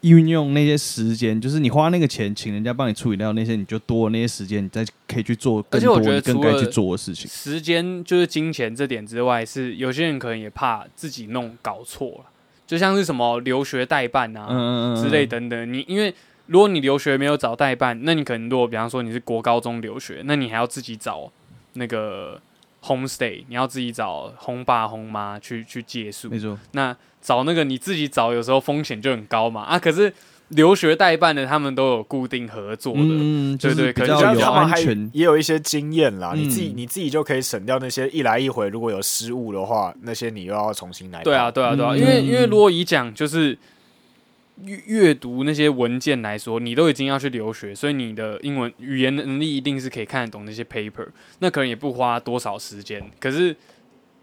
[SPEAKER 1] 运用那些时间，就是你花那个钱请人家帮你处理掉那些，你就多那些时间，你再可以去做更多
[SPEAKER 2] 而且我觉得
[SPEAKER 1] 你更该去做的事情。
[SPEAKER 2] 时间就是金钱这点之外，是有些人可能也怕自己弄搞错了，就像是什么留学代办啊、之类等等。你因为如果你留学没有找代办，那你可能如果比方说你是国高中留学，那你还要自己找那个 homestay，你要自己找轰爸轰妈去去借宿
[SPEAKER 1] 没。错，
[SPEAKER 2] 那找那个你自己找，有时候风险就很高嘛啊。可是留学代办的，他们都有固定合作的。
[SPEAKER 1] 嗯，就
[SPEAKER 2] 对对可能
[SPEAKER 3] 他们还
[SPEAKER 1] 安全。
[SPEAKER 3] 也有一些经验啦，
[SPEAKER 1] 嗯
[SPEAKER 3] 你自己你自己就可以省掉那些一来一回，如果有失误的话，那些你又要重新来。
[SPEAKER 2] 对啊，，对啊，对啊，
[SPEAKER 1] 嗯
[SPEAKER 2] 因为因为如果以讲就是阅阅读那些文件来说，你都已经要去留学，所以你的英文语言能力一定是可以看得懂那些 paper，那可能也不花多少时间，可是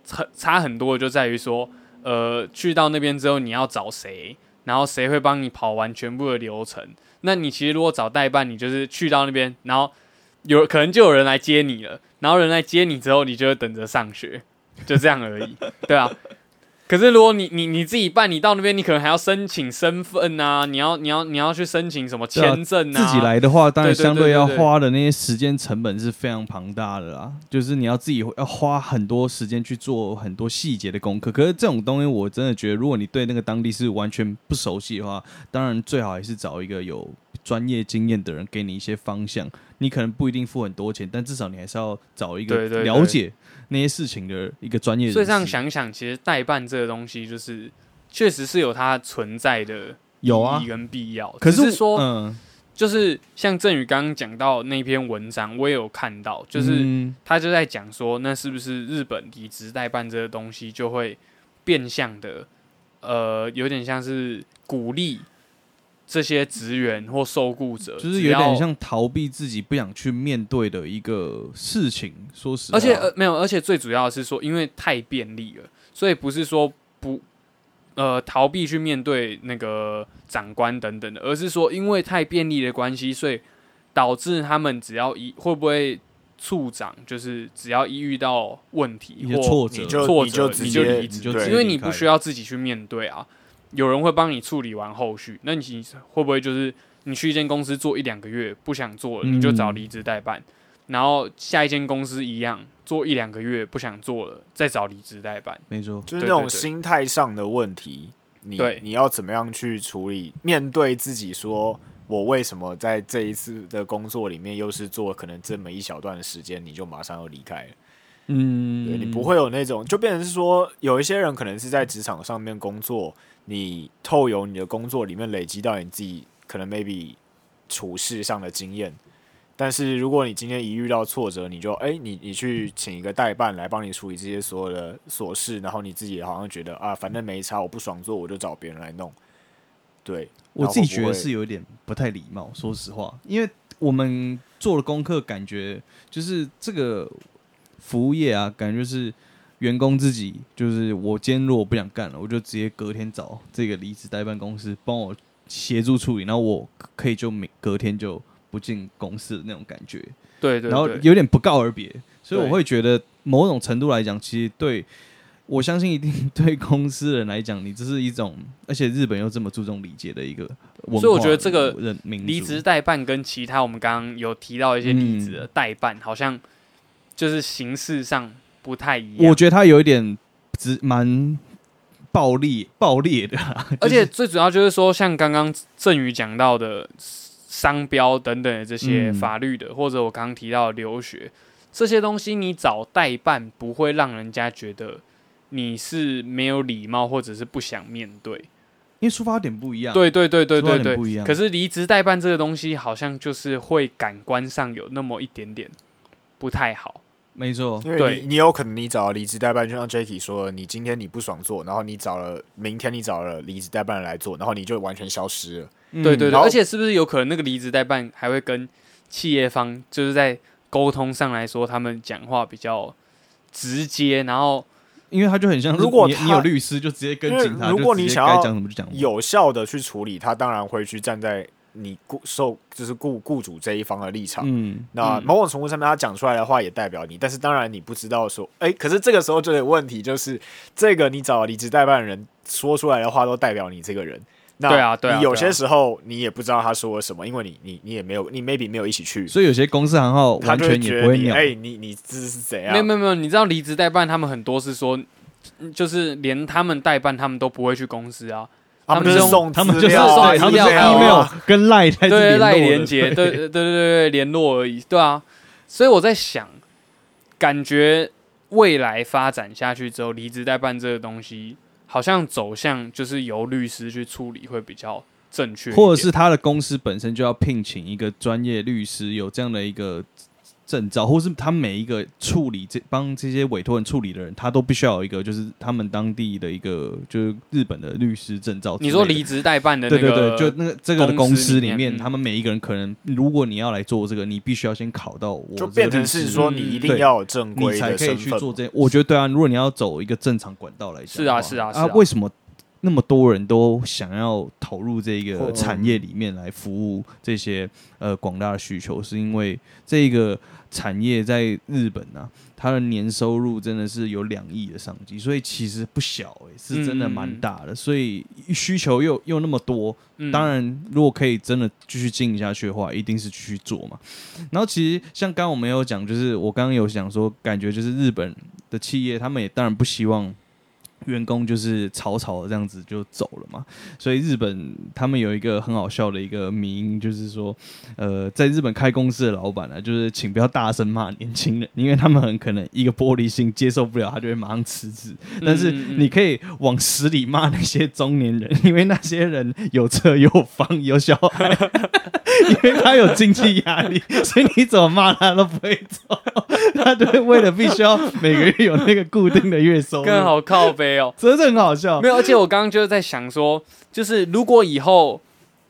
[SPEAKER 2] 差差很多就在于说，呃，去到那边之后你要找谁，然后谁会帮你跑完全部的流程。那你其实如果找代办，你就是去到那边，然后有可能就有人来接你了，然后人来接你之后，你就会等着上学，就这样而已，对啊。可是如果你你你自己办，你到那边你可能还要申请身份啊，你要你要你要去申请什么签证
[SPEAKER 1] 自己来的话，当然相对要花的那些时间成本是非常庞大的啦。就是你要自己要花很多时间去做很多细节的功课。可是这种东西，我真的觉得，如果你对那个当地是完全不熟悉的话，当然最好还是找一个有专业经验的人给你一些方向。你可能不一定付很多钱，但至少你还是要找一个了解那些事情的一个专业人士。
[SPEAKER 2] 所以这样想想，其实代办这个东西，就是确实是有它存在的
[SPEAKER 1] 有啊
[SPEAKER 2] 跟必要。
[SPEAKER 1] 可是
[SPEAKER 2] 是说，
[SPEAKER 1] 嗯，
[SPEAKER 2] 就是像振宇刚刚讲到那篇文章，我也有看到，就是
[SPEAKER 1] 嗯
[SPEAKER 2] 他就在讲说，那是不是日本离职代办这个东西就会变相的，呃，有点像是鼓励这些职员或受雇者，
[SPEAKER 1] 就是有点像逃避自己不想去面对的一个事情。说实话，
[SPEAKER 2] 而且呃没有，而且最主要的是说，因为太便利了，所以不是说不呃逃避去面对那个长官等等的，而是说因为太便利的关系，所以导致他们只要一会不会处长就是只要一遇到问题或
[SPEAKER 1] 挫折
[SPEAKER 3] 你就
[SPEAKER 2] 挫折
[SPEAKER 3] 你就直接
[SPEAKER 2] 离职因为你不需要自己去面对啊，有人会帮你处理完后续。那你会不会就是你去一间公司做一两个月不想做了，你就找
[SPEAKER 1] 嗯
[SPEAKER 2] 离职代办，然后下一间公司一样做一两个月不想做了，再找离职代办。
[SPEAKER 1] 没错，
[SPEAKER 3] 就是那种心态上的问题，你
[SPEAKER 2] 对
[SPEAKER 3] 你要怎么样去处理？面对自己说，我为什么在这一次的工作里面，又是做可能这么一小段的时间，你就马上要离开了？
[SPEAKER 1] 嗯，
[SPEAKER 3] 对你不会有那种，就变成是说，有一些人可能是在职场上面工作，你透由你的工作里面累积到你自己可能 maybe 处事上的经验。但是如果你今天一遇到挫折，你就哎、你你去请一个代办来帮你处理这些所有的琐事，然后你自己好像觉得啊，反正没差，我不爽做，我就找别人来弄。对，
[SPEAKER 1] 我自己觉得是有点不太礼貌，说实话，因为我们做了功课，感觉就是这个服务业啊，感觉就是员工自己，就是我今天如果不想干了，我就直接隔天找这个离职代办公司帮我协助处理，然后我可以就每隔天就不进公司的那种感觉，
[SPEAKER 2] 对对
[SPEAKER 1] 然后，有点不告而别，所以我
[SPEAKER 3] 对
[SPEAKER 1] 会觉得某种程度来讲，其实对我相信一定对公司人来讲，你这是一种，而且日本又这么注重礼节的一个文化，
[SPEAKER 2] 所以我觉得这个离职代办跟其他我们刚刚有提到一些例子的代办，好像就是形式上不太一样。
[SPEAKER 1] 我觉得他有一点直蛮暴力暴烈的啊、
[SPEAKER 2] 而且最主要就是说，像刚刚郑宇讲到的商标等等的这些
[SPEAKER 1] 嗯
[SPEAKER 2] 法律的，或者我刚刚提到的留学这些东西，你找代办不会让人家觉得你是没有礼貌，或者是不想面对。
[SPEAKER 1] 因为出发点不一样，，
[SPEAKER 2] 对对对对对对
[SPEAKER 1] 不一样。
[SPEAKER 2] 可是离职代办这个东西，好像就是会感官上有那么一点点不太好。
[SPEAKER 1] 没错，
[SPEAKER 3] 因为
[SPEAKER 2] 对。
[SPEAKER 3] 你你有可能你找了离职代办，就像 Jacky 说的，你今天你不爽做，然后你找了明天你找了离职代办来做，然后你就完全消失了。
[SPEAKER 1] 嗯。
[SPEAKER 2] 对对对，而且是不是有可能那个离职代办还会跟企业方就是在沟通上来说，他们讲话比较直接，然后
[SPEAKER 1] 因为他就很像是
[SPEAKER 3] 如果
[SPEAKER 1] 你有律师，就直接跟警察，
[SPEAKER 3] 如果你想要
[SPEAKER 1] 讲什么就讲，
[SPEAKER 3] 有效的去处理，他当然会去站在你雇受就是雇雇主这一方的立场。
[SPEAKER 1] 嗯，
[SPEAKER 2] 嗯
[SPEAKER 3] 那某种程度上面，他讲出来的话也代表你，但是当然你不知道说，哎、可是这个时候就有问题，就是这个你找离职代办人说出来的话都代表你这个人。那
[SPEAKER 2] 对啊对啊
[SPEAKER 3] 你有些时候你也不知道他说了什么，因为你你你也没有你 maybe 没有一起去，
[SPEAKER 1] 所以有些公司行号完全也不会鸟，
[SPEAKER 3] 哎、你你这是怎样？
[SPEAKER 2] 没有没有没有，你知道离职代办他们很多是说，嗯就是连他们代办他们都不会去公司啊，
[SPEAKER 3] 他们
[SPEAKER 2] 他们
[SPEAKER 3] 就是送
[SPEAKER 1] 他们就是
[SPEAKER 3] 资料啊
[SPEAKER 1] 对他们 email 跟 line 才是
[SPEAKER 2] 对赖
[SPEAKER 1] 联
[SPEAKER 2] 连接，对对对对对对联络而已，对啊，所以我在想，感觉未来发展下去之后，离职代办这个东西好像走向就是由律师去处理会比较正确，
[SPEAKER 1] 或者是他的公司本身就要聘请一个专业律师，有这样的一个证照，或是他每一个处理这帮这些委托人处理的人，他都必须要有一个就是他们当地的一个就是日本的律师证照。
[SPEAKER 2] 你说离职代办的那个，
[SPEAKER 1] 对对对，就那个这个的公司里面，他们每一个人可能，如果你要来做这个，你必须要先考到我
[SPEAKER 3] 就变成是说你一定要有正规
[SPEAKER 1] 你才可以去做这。我觉得对啊，如果你要走一个正常管道来讲
[SPEAKER 2] 是啊是啊是啊
[SPEAKER 1] 为什么那么多人都想要投入这个产业里面来服务这些呃广大的需求？是因为这个产业在日本啊，它的年收入真的是有两亿的商机，所以其实不小诶、是真的蛮大的。所以需求又又那么多，
[SPEAKER 2] 嗯
[SPEAKER 1] 当然，如果可以真的继续经营下去的话，一定是继续做嘛。然后其实像刚刚我们有讲，就是我刚刚有讲说，感觉就是日本的企业，他们也当然不希望员工就是草草的这样子就走了嘛。所以日本他们有一个很好笑的一个迷因，就是说，呃，在日本开公司的老板呢、就是请不要大声骂年轻人，因为他们很可能一个玻璃心接受不了，他就会马上辞职。但是你可以往死里骂那些中年人，因为那些人有车有房有小孩，[LAUGHS] 因为他有经济压力，所以你怎么骂他都不会走。他就会为了必须要每个月有那个固定的月收入，
[SPEAKER 2] 更好靠背哦。
[SPEAKER 1] 真的很好笑
[SPEAKER 2] 没。有，而且我刚刚就是在想说，就是如果以后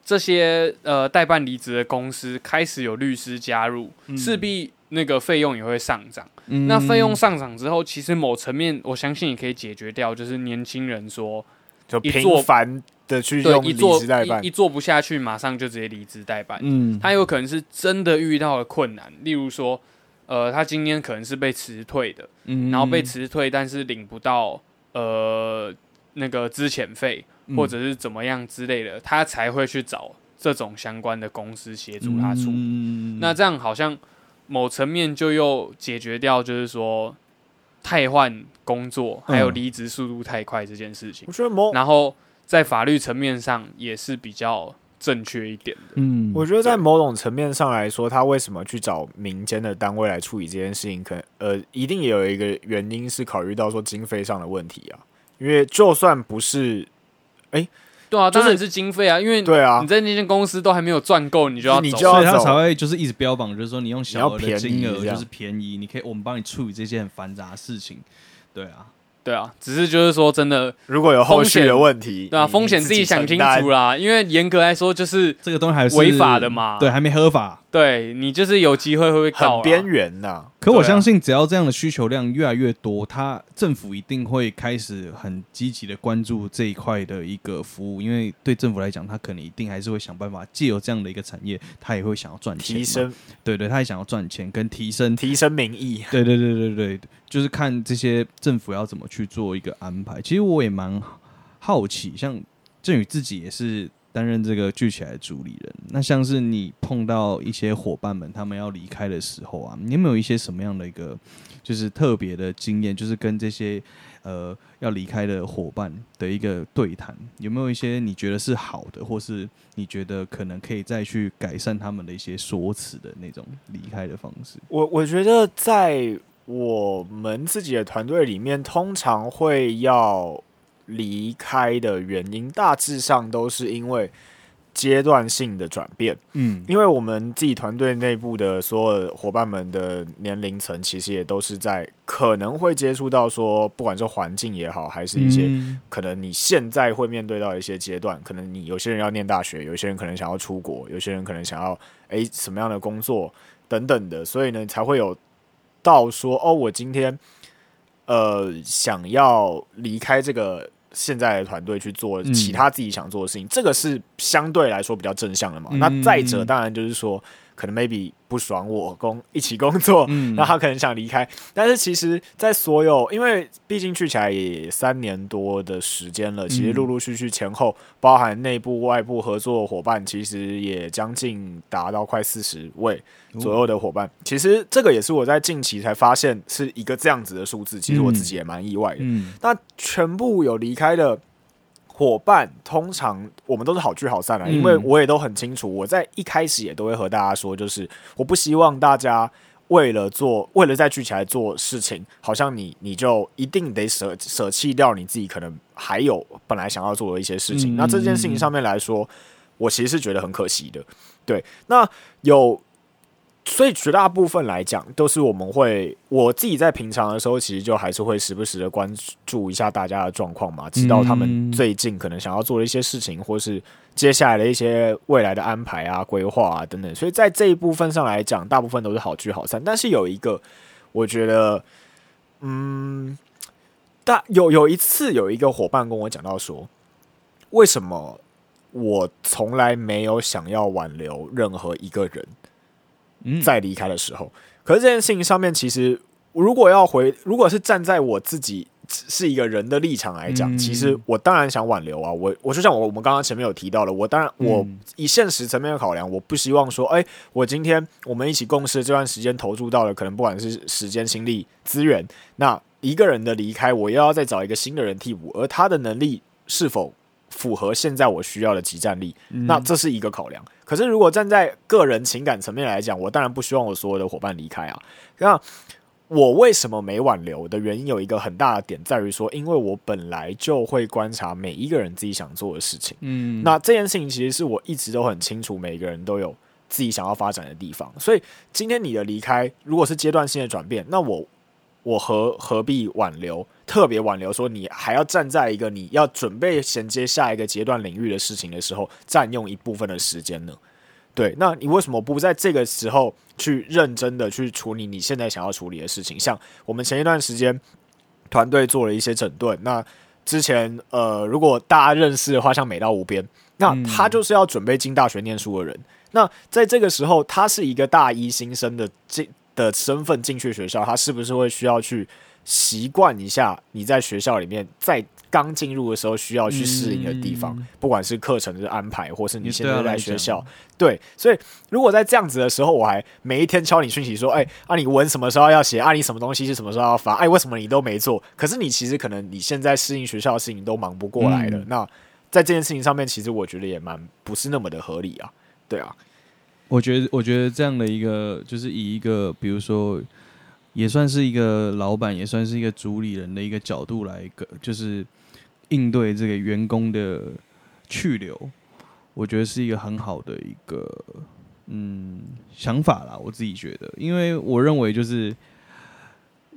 [SPEAKER 2] 这些呃代办离职的公司开始有律师加入，
[SPEAKER 1] 嗯
[SPEAKER 2] 势必那个费用也会上涨。
[SPEAKER 1] 嗯
[SPEAKER 2] 那费用上涨之后，其实某层面我相信也可以解决掉，就是年轻人说
[SPEAKER 3] 就
[SPEAKER 2] 一做
[SPEAKER 3] 频繁的去用离职代办
[SPEAKER 2] 一一，做不下去，马上就直接离职代办。
[SPEAKER 1] 嗯，
[SPEAKER 2] 他有可能是真的遇到了困难，例如说，呃，他今天可能是被辞退的，
[SPEAKER 1] 嗯
[SPEAKER 2] 然后被辞退，但是领不到呃那个资遣费
[SPEAKER 1] 嗯
[SPEAKER 2] 或者是怎么样之类的，他才会去找这种相关的公司协助他处理。
[SPEAKER 1] 嗯
[SPEAKER 2] 那这样好像某层面就又解决掉，就是说太换工作还有
[SPEAKER 1] 嗯
[SPEAKER 2] 离职速度太快这件事情
[SPEAKER 3] 我。觉得某
[SPEAKER 2] 然后在法律层面上也是比较正确一点的。
[SPEAKER 1] 嗯。
[SPEAKER 3] 我觉得在某种层面上来说，他为什么去找民间的单位来处理这件事情，可能呃，一定也有一个原因是考虑到说经费上的问题啊。因为就算不是哎
[SPEAKER 2] 对啊，
[SPEAKER 3] 就是
[SPEAKER 2] 当然是经费啊，因为
[SPEAKER 3] 对啊。
[SPEAKER 2] 你，在那间公司都还没有赚够，你就要
[SPEAKER 3] 你就要
[SPEAKER 1] 所以他才会就是一直标榜，就是说你用小额的金额就是便宜，你可以我们帮你处理这些很繁杂的事情，对啊，
[SPEAKER 2] 对啊，只是就是说真的，
[SPEAKER 3] 如果有后续的问题，
[SPEAKER 2] 对啊，风险自己想清楚。
[SPEAKER 3] 啦，
[SPEAKER 2] 因为严格来说就是
[SPEAKER 1] 这个东西还是
[SPEAKER 2] 违法的嘛
[SPEAKER 1] 对，还没合法。
[SPEAKER 2] 对你就是有机会会被告啦。
[SPEAKER 3] 很边缘呐，
[SPEAKER 1] 可我相信，只要这样的需求量越来越多，它政府一定会开始很积极的关注这一块的一个服务，因为对政府来讲，它可能一定还是会想办法借由这样的一个产业，它也会想要赚钱嘛，
[SPEAKER 3] 提升。
[SPEAKER 1] 对对，它也想要赚钱跟提升。
[SPEAKER 3] 提升民意。
[SPEAKER 1] 对对对对对，就是看这些政府要怎么去做一个安排。其实我也蛮好奇，像振宇自己也是担任这个聚起来的主理人，那像是你碰到一些伙伴们他们要离开的时候啊，你有没有一些什么样的一个就是特别的经验，就是跟这些呃要离开的伙伴的一个对谈，有没有一些你觉得是好的，或是你觉得可能可以再去改善他们的一些说辞的那种离开的方式？
[SPEAKER 3] 我我觉得在我们自己的团队里面，通常会要离开的原因，大致上都是因为阶段性的转变。
[SPEAKER 1] 嗯
[SPEAKER 3] 因为我们自己团队内部的所有伙伴们的年龄层，其实也都是在可能会接触到说，不管是环境也好，还是一些
[SPEAKER 1] 嗯
[SPEAKER 3] 可能你现在会面对到一些阶段，可能你有些人要念大学，有些人可能想要出国，有些人可能想要诶什么样的工作等等的，所以呢才会有到说哦，我今天呃想要离开这个现在的团队去做
[SPEAKER 1] 嗯
[SPEAKER 3] 其他自己想做的事情，这个是相对来说比较正向的嘛。
[SPEAKER 1] 嗯
[SPEAKER 3] 那再者，当然就是说，可能 maybe 不爽我工一起工作，
[SPEAKER 1] 嗯。[LAUGHS]
[SPEAKER 3] 那他可能想离开，但是其实，在所有，因为毕竟去起来也三年多的时间了，其实
[SPEAKER 1] 嗯
[SPEAKER 3] 陆陆续续前后，包含内部、外部合作伙伴，其实也将近达到快四十位左右的伙伴。其实这个也是我在近期才发现是一个这样子的数字，其实我自己也蛮意外的。
[SPEAKER 1] 嗯。
[SPEAKER 3] 那全部有离开的伙伴，通常我们都是好聚好散啊，
[SPEAKER 1] 嗯
[SPEAKER 3] 因为我也都很清楚，我在一开始也都会和大家说，就是我不希望大家为了做，为了再聚起来做事情，好像你你就一定得舍舍弃掉你自己可能还有本来想要做的一些事情。
[SPEAKER 1] 嗯
[SPEAKER 3] 那这件事情上面来说，我其实是觉得很可惜的。对，那有。所以绝大部分来讲，都是我们会我自己在平常的时候，其实就还是会时不时的关注一下大家的状况嘛，知道他们最近可能想要做的一些事情，或是接下来的一些未来的安排啊、规划啊等等。所以在这一部分上来讲，大部分都是好聚好散。但是有一个，我觉得，嗯，大有有一次有一个伙伴跟我讲到说，为什么我从来没有想要挽留任何一个人。
[SPEAKER 1] 嗯
[SPEAKER 3] 在离开的时候。可是这件事情上面，其实如果要回，如果是站在我自己是一个人的立场来讲，
[SPEAKER 1] 嗯
[SPEAKER 3] 其实我当然想挽留啊。我我就像我我们刚刚前面有提到的，我当然我
[SPEAKER 1] 嗯
[SPEAKER 3] 以现实层面的考量，我不希望说，哎、我今天我们一起共事这段时间投注到了，可能不管是时间、心力、资源，那一个人的离开，我又要再找一个新的人替补，而他的能力是否符合现在我需要的集战力？
[SPEAKER 1] 嗯
[SPEAKER 3] 那这是一个考量。可是如果站在个人情感层面来讲，我当然不希望我所有的伙伴离开啊。那我为什么没挽留的原因有一个很大的点在于说，因为我本来就会观察每一个人自己想做的事情。
[SPEAKER 1] 嗯
[SPEAKER 3] 那这件事情其实是我一直都很清楚，每个人都有自己想要发展的地方。所以今天你的离开，如果是阶段性的转变，那我我何何必挽留？特别挽留说你还要站在一个你要准备衔接下一个阶段领域的事情的时候，占用一部分的时间呢？对，那你为什么不在这个时候去认真的去处理你现在想要处理的事情？像我们前一段时间团队做了一些整顿，那之前呃，如果大家认识的话，像美到无边，那
[SPEAKER 1] 嗯
[SPEAKER 3] 他就是要准备进大学念书的人。那在这个时候，他是一个大一新生的这的身份进去学校，他是不是会需要去习惯一下你在学校里面在刚进入的时候需要去适应的地方，
[SPEAKER 1] 嗯。
[SPEAKER 3] 不管是课程的安排，或是你现在在学校，对，所以如果在这样子的时候，我还每一天敲你讯息说，哎、啊你文什么时候要写，啊你什么东西是什么时候要发，哎、为什么你都没做？可是你其实可能你现在适应学校的事情都忙不过来了，
[SPEAKER 1] 嗯。
[SPEAKER 3] 那在这件事情上面，其实我觉得也蛮不是那么的合理啊，对啊，
[SPEAKER 1] 我觉得，我觉得这样的一个，就是以一个，比如说，也算是一个老板，也算是一个主理人的一个角度来一个，就是应对这个员工的去留，我觉得是一个很好的一个嗯想法啦。我自己觉得，因为我认为就是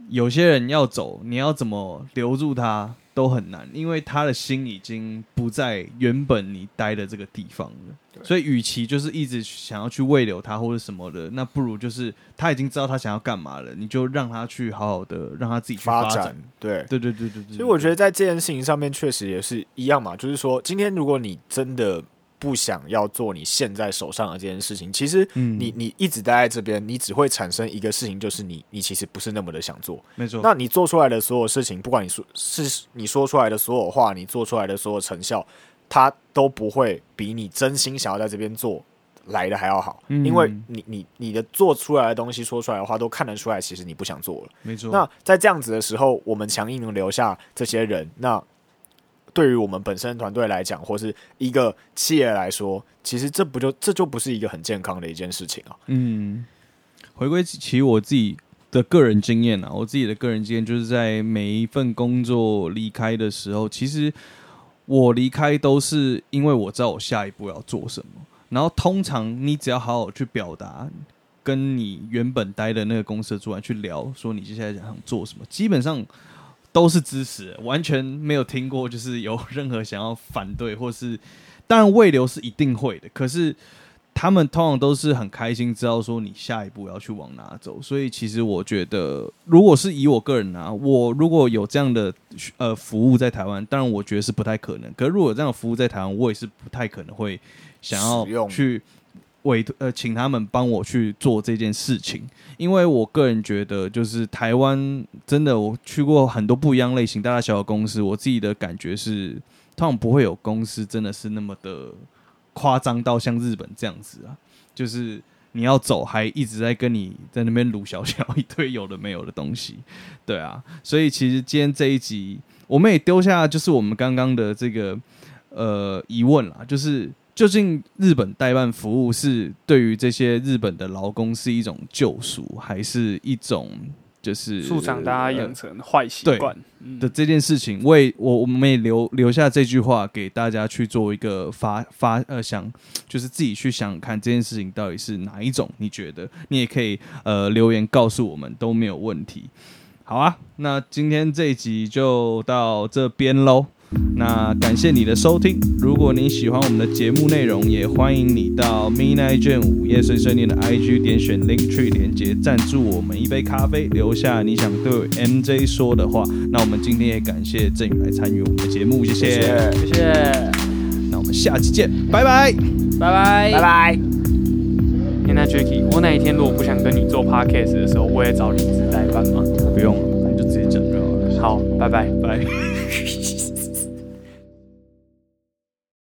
[SPEAKER 1] 有些人要走，你要怎么留住他都很难，因为他的心已经不在原本你待的这个地方了。所以，与其就是一直想要去慰留他或者什么的，那不如就是他已经知道他想要干嘛了，你就让他去好好的让他自己去
[SPEAKER 3] 发
[SPEAKER 1] 展。
[SPEAKER 3] 展对。
[SPEAKER 1] 对对对对对。
[SPEAKER 3] 其实我觉得在这件事情上面确实也是一样嘛，就是说，今天如果你真的不想要做你现在手上的这件事情，其实
[SPEAKER 1] 嗯
[SPEAKER 3] 你你一直待在这边，你只会产生一个事情，就是你你其实不是那么的想做。
[SPEAKER 1] 没错。
[SPEAKER 3] 那你做出来的所有事情，不管你说是你说出来的所有话，你做出来的所有成效，它都不会比你真心想要在这边做来的还要好，
[SPEAKER 1] 嗯
[SPEAKER 3] 因为你你你的做出来的东西说出来的话，都看得出来，其实你不想做了。
[SPEAKER 1] 没错。
[SPEAKER 3] 那在这样子的时候，我们强硬能留下这些人，那对于我们本身团队来讲，或是一个企业来说，其实这不就这就不是一个很健康的一件事情啊。
[SPEAKER 1] 嗯，回归其实我自己的个人经验啊，我自己的个人经验就是在每一份工作离开的时候，其实我离开都是因为我知道我下一步要做什么。然后通常你只要好好去表达，跟你原本待的那个公司的主管去聊，说你接下来想做什么，基本上都是支持，完全没有听过就是有任何想要反对或是，当然未留是一定会的，可是。他们通常都是很开心，知道说你下一步要去往哪走，所以其实我觉得，如果是以我个人啊，我如果有这样的呃服务在台湾，当然我觉得是不太可能。可是如果有这样的服务在台湾，我也是不太可能会想要去委呃请他们帮我去做这件事情，因为我个人觉得，就是台湾真的我去过很多不一样类型大大小小公司，我自己的感觉是，通常不会有公司真的是那么的。夸张到像日本这样子啊，就是你要走还一直在跟你在那边撸小小一堆有的没有的东西，对啊，所以其实今天这一集我们也丢下就是我们刚刚的这个呃疑问啦，就是究竟日本代办服务是对于这些日本的劳工是一种救赎，还是一种就是
[SPEAKER 2] 助长大家
[SPEAKER 1] 呃
[SPEAKER 2] 养成坏习惯。嗯
[SPEAKER 1] 的这件事情，我也我我们也留留下这句话给大家去做一个发发呃想，就是自己去想想看这件事情到底是哪一种，你觉得你也可以呃留言告诉我们都没有问题。好啊，那今天这一集就到这边喽。那感谢你的收听。如果你喜欢我们的节目内容，也欢迎你到 Midnight 午夜碎碎念的 IG 点选 Linktree 连接，赞助我们一杯咖啡，留下你想对 MJ 说的话。那我们今天也感谢振宇来参与我们的节目，谢谢。
[SPEAKER 3] 谢谢，
[SPEAKER 2] 谢谢，
[SPEAKER 1] 那我们下期见，拜拜。
[SPEAKER 2] 拜拜，
[SPEAKER 3] 拜。拜。
[SPEAKER 2] 天呐 Jacky，我哪一天如果不想跟你做 podcast 的时候，我也找李子代班吗？
[SPEAKER 1] 不用了，你就直接讲就好了。
[SPEAKER 2] 好，拜拜。
[SPEAKER 1] 拜。[LAUGHS]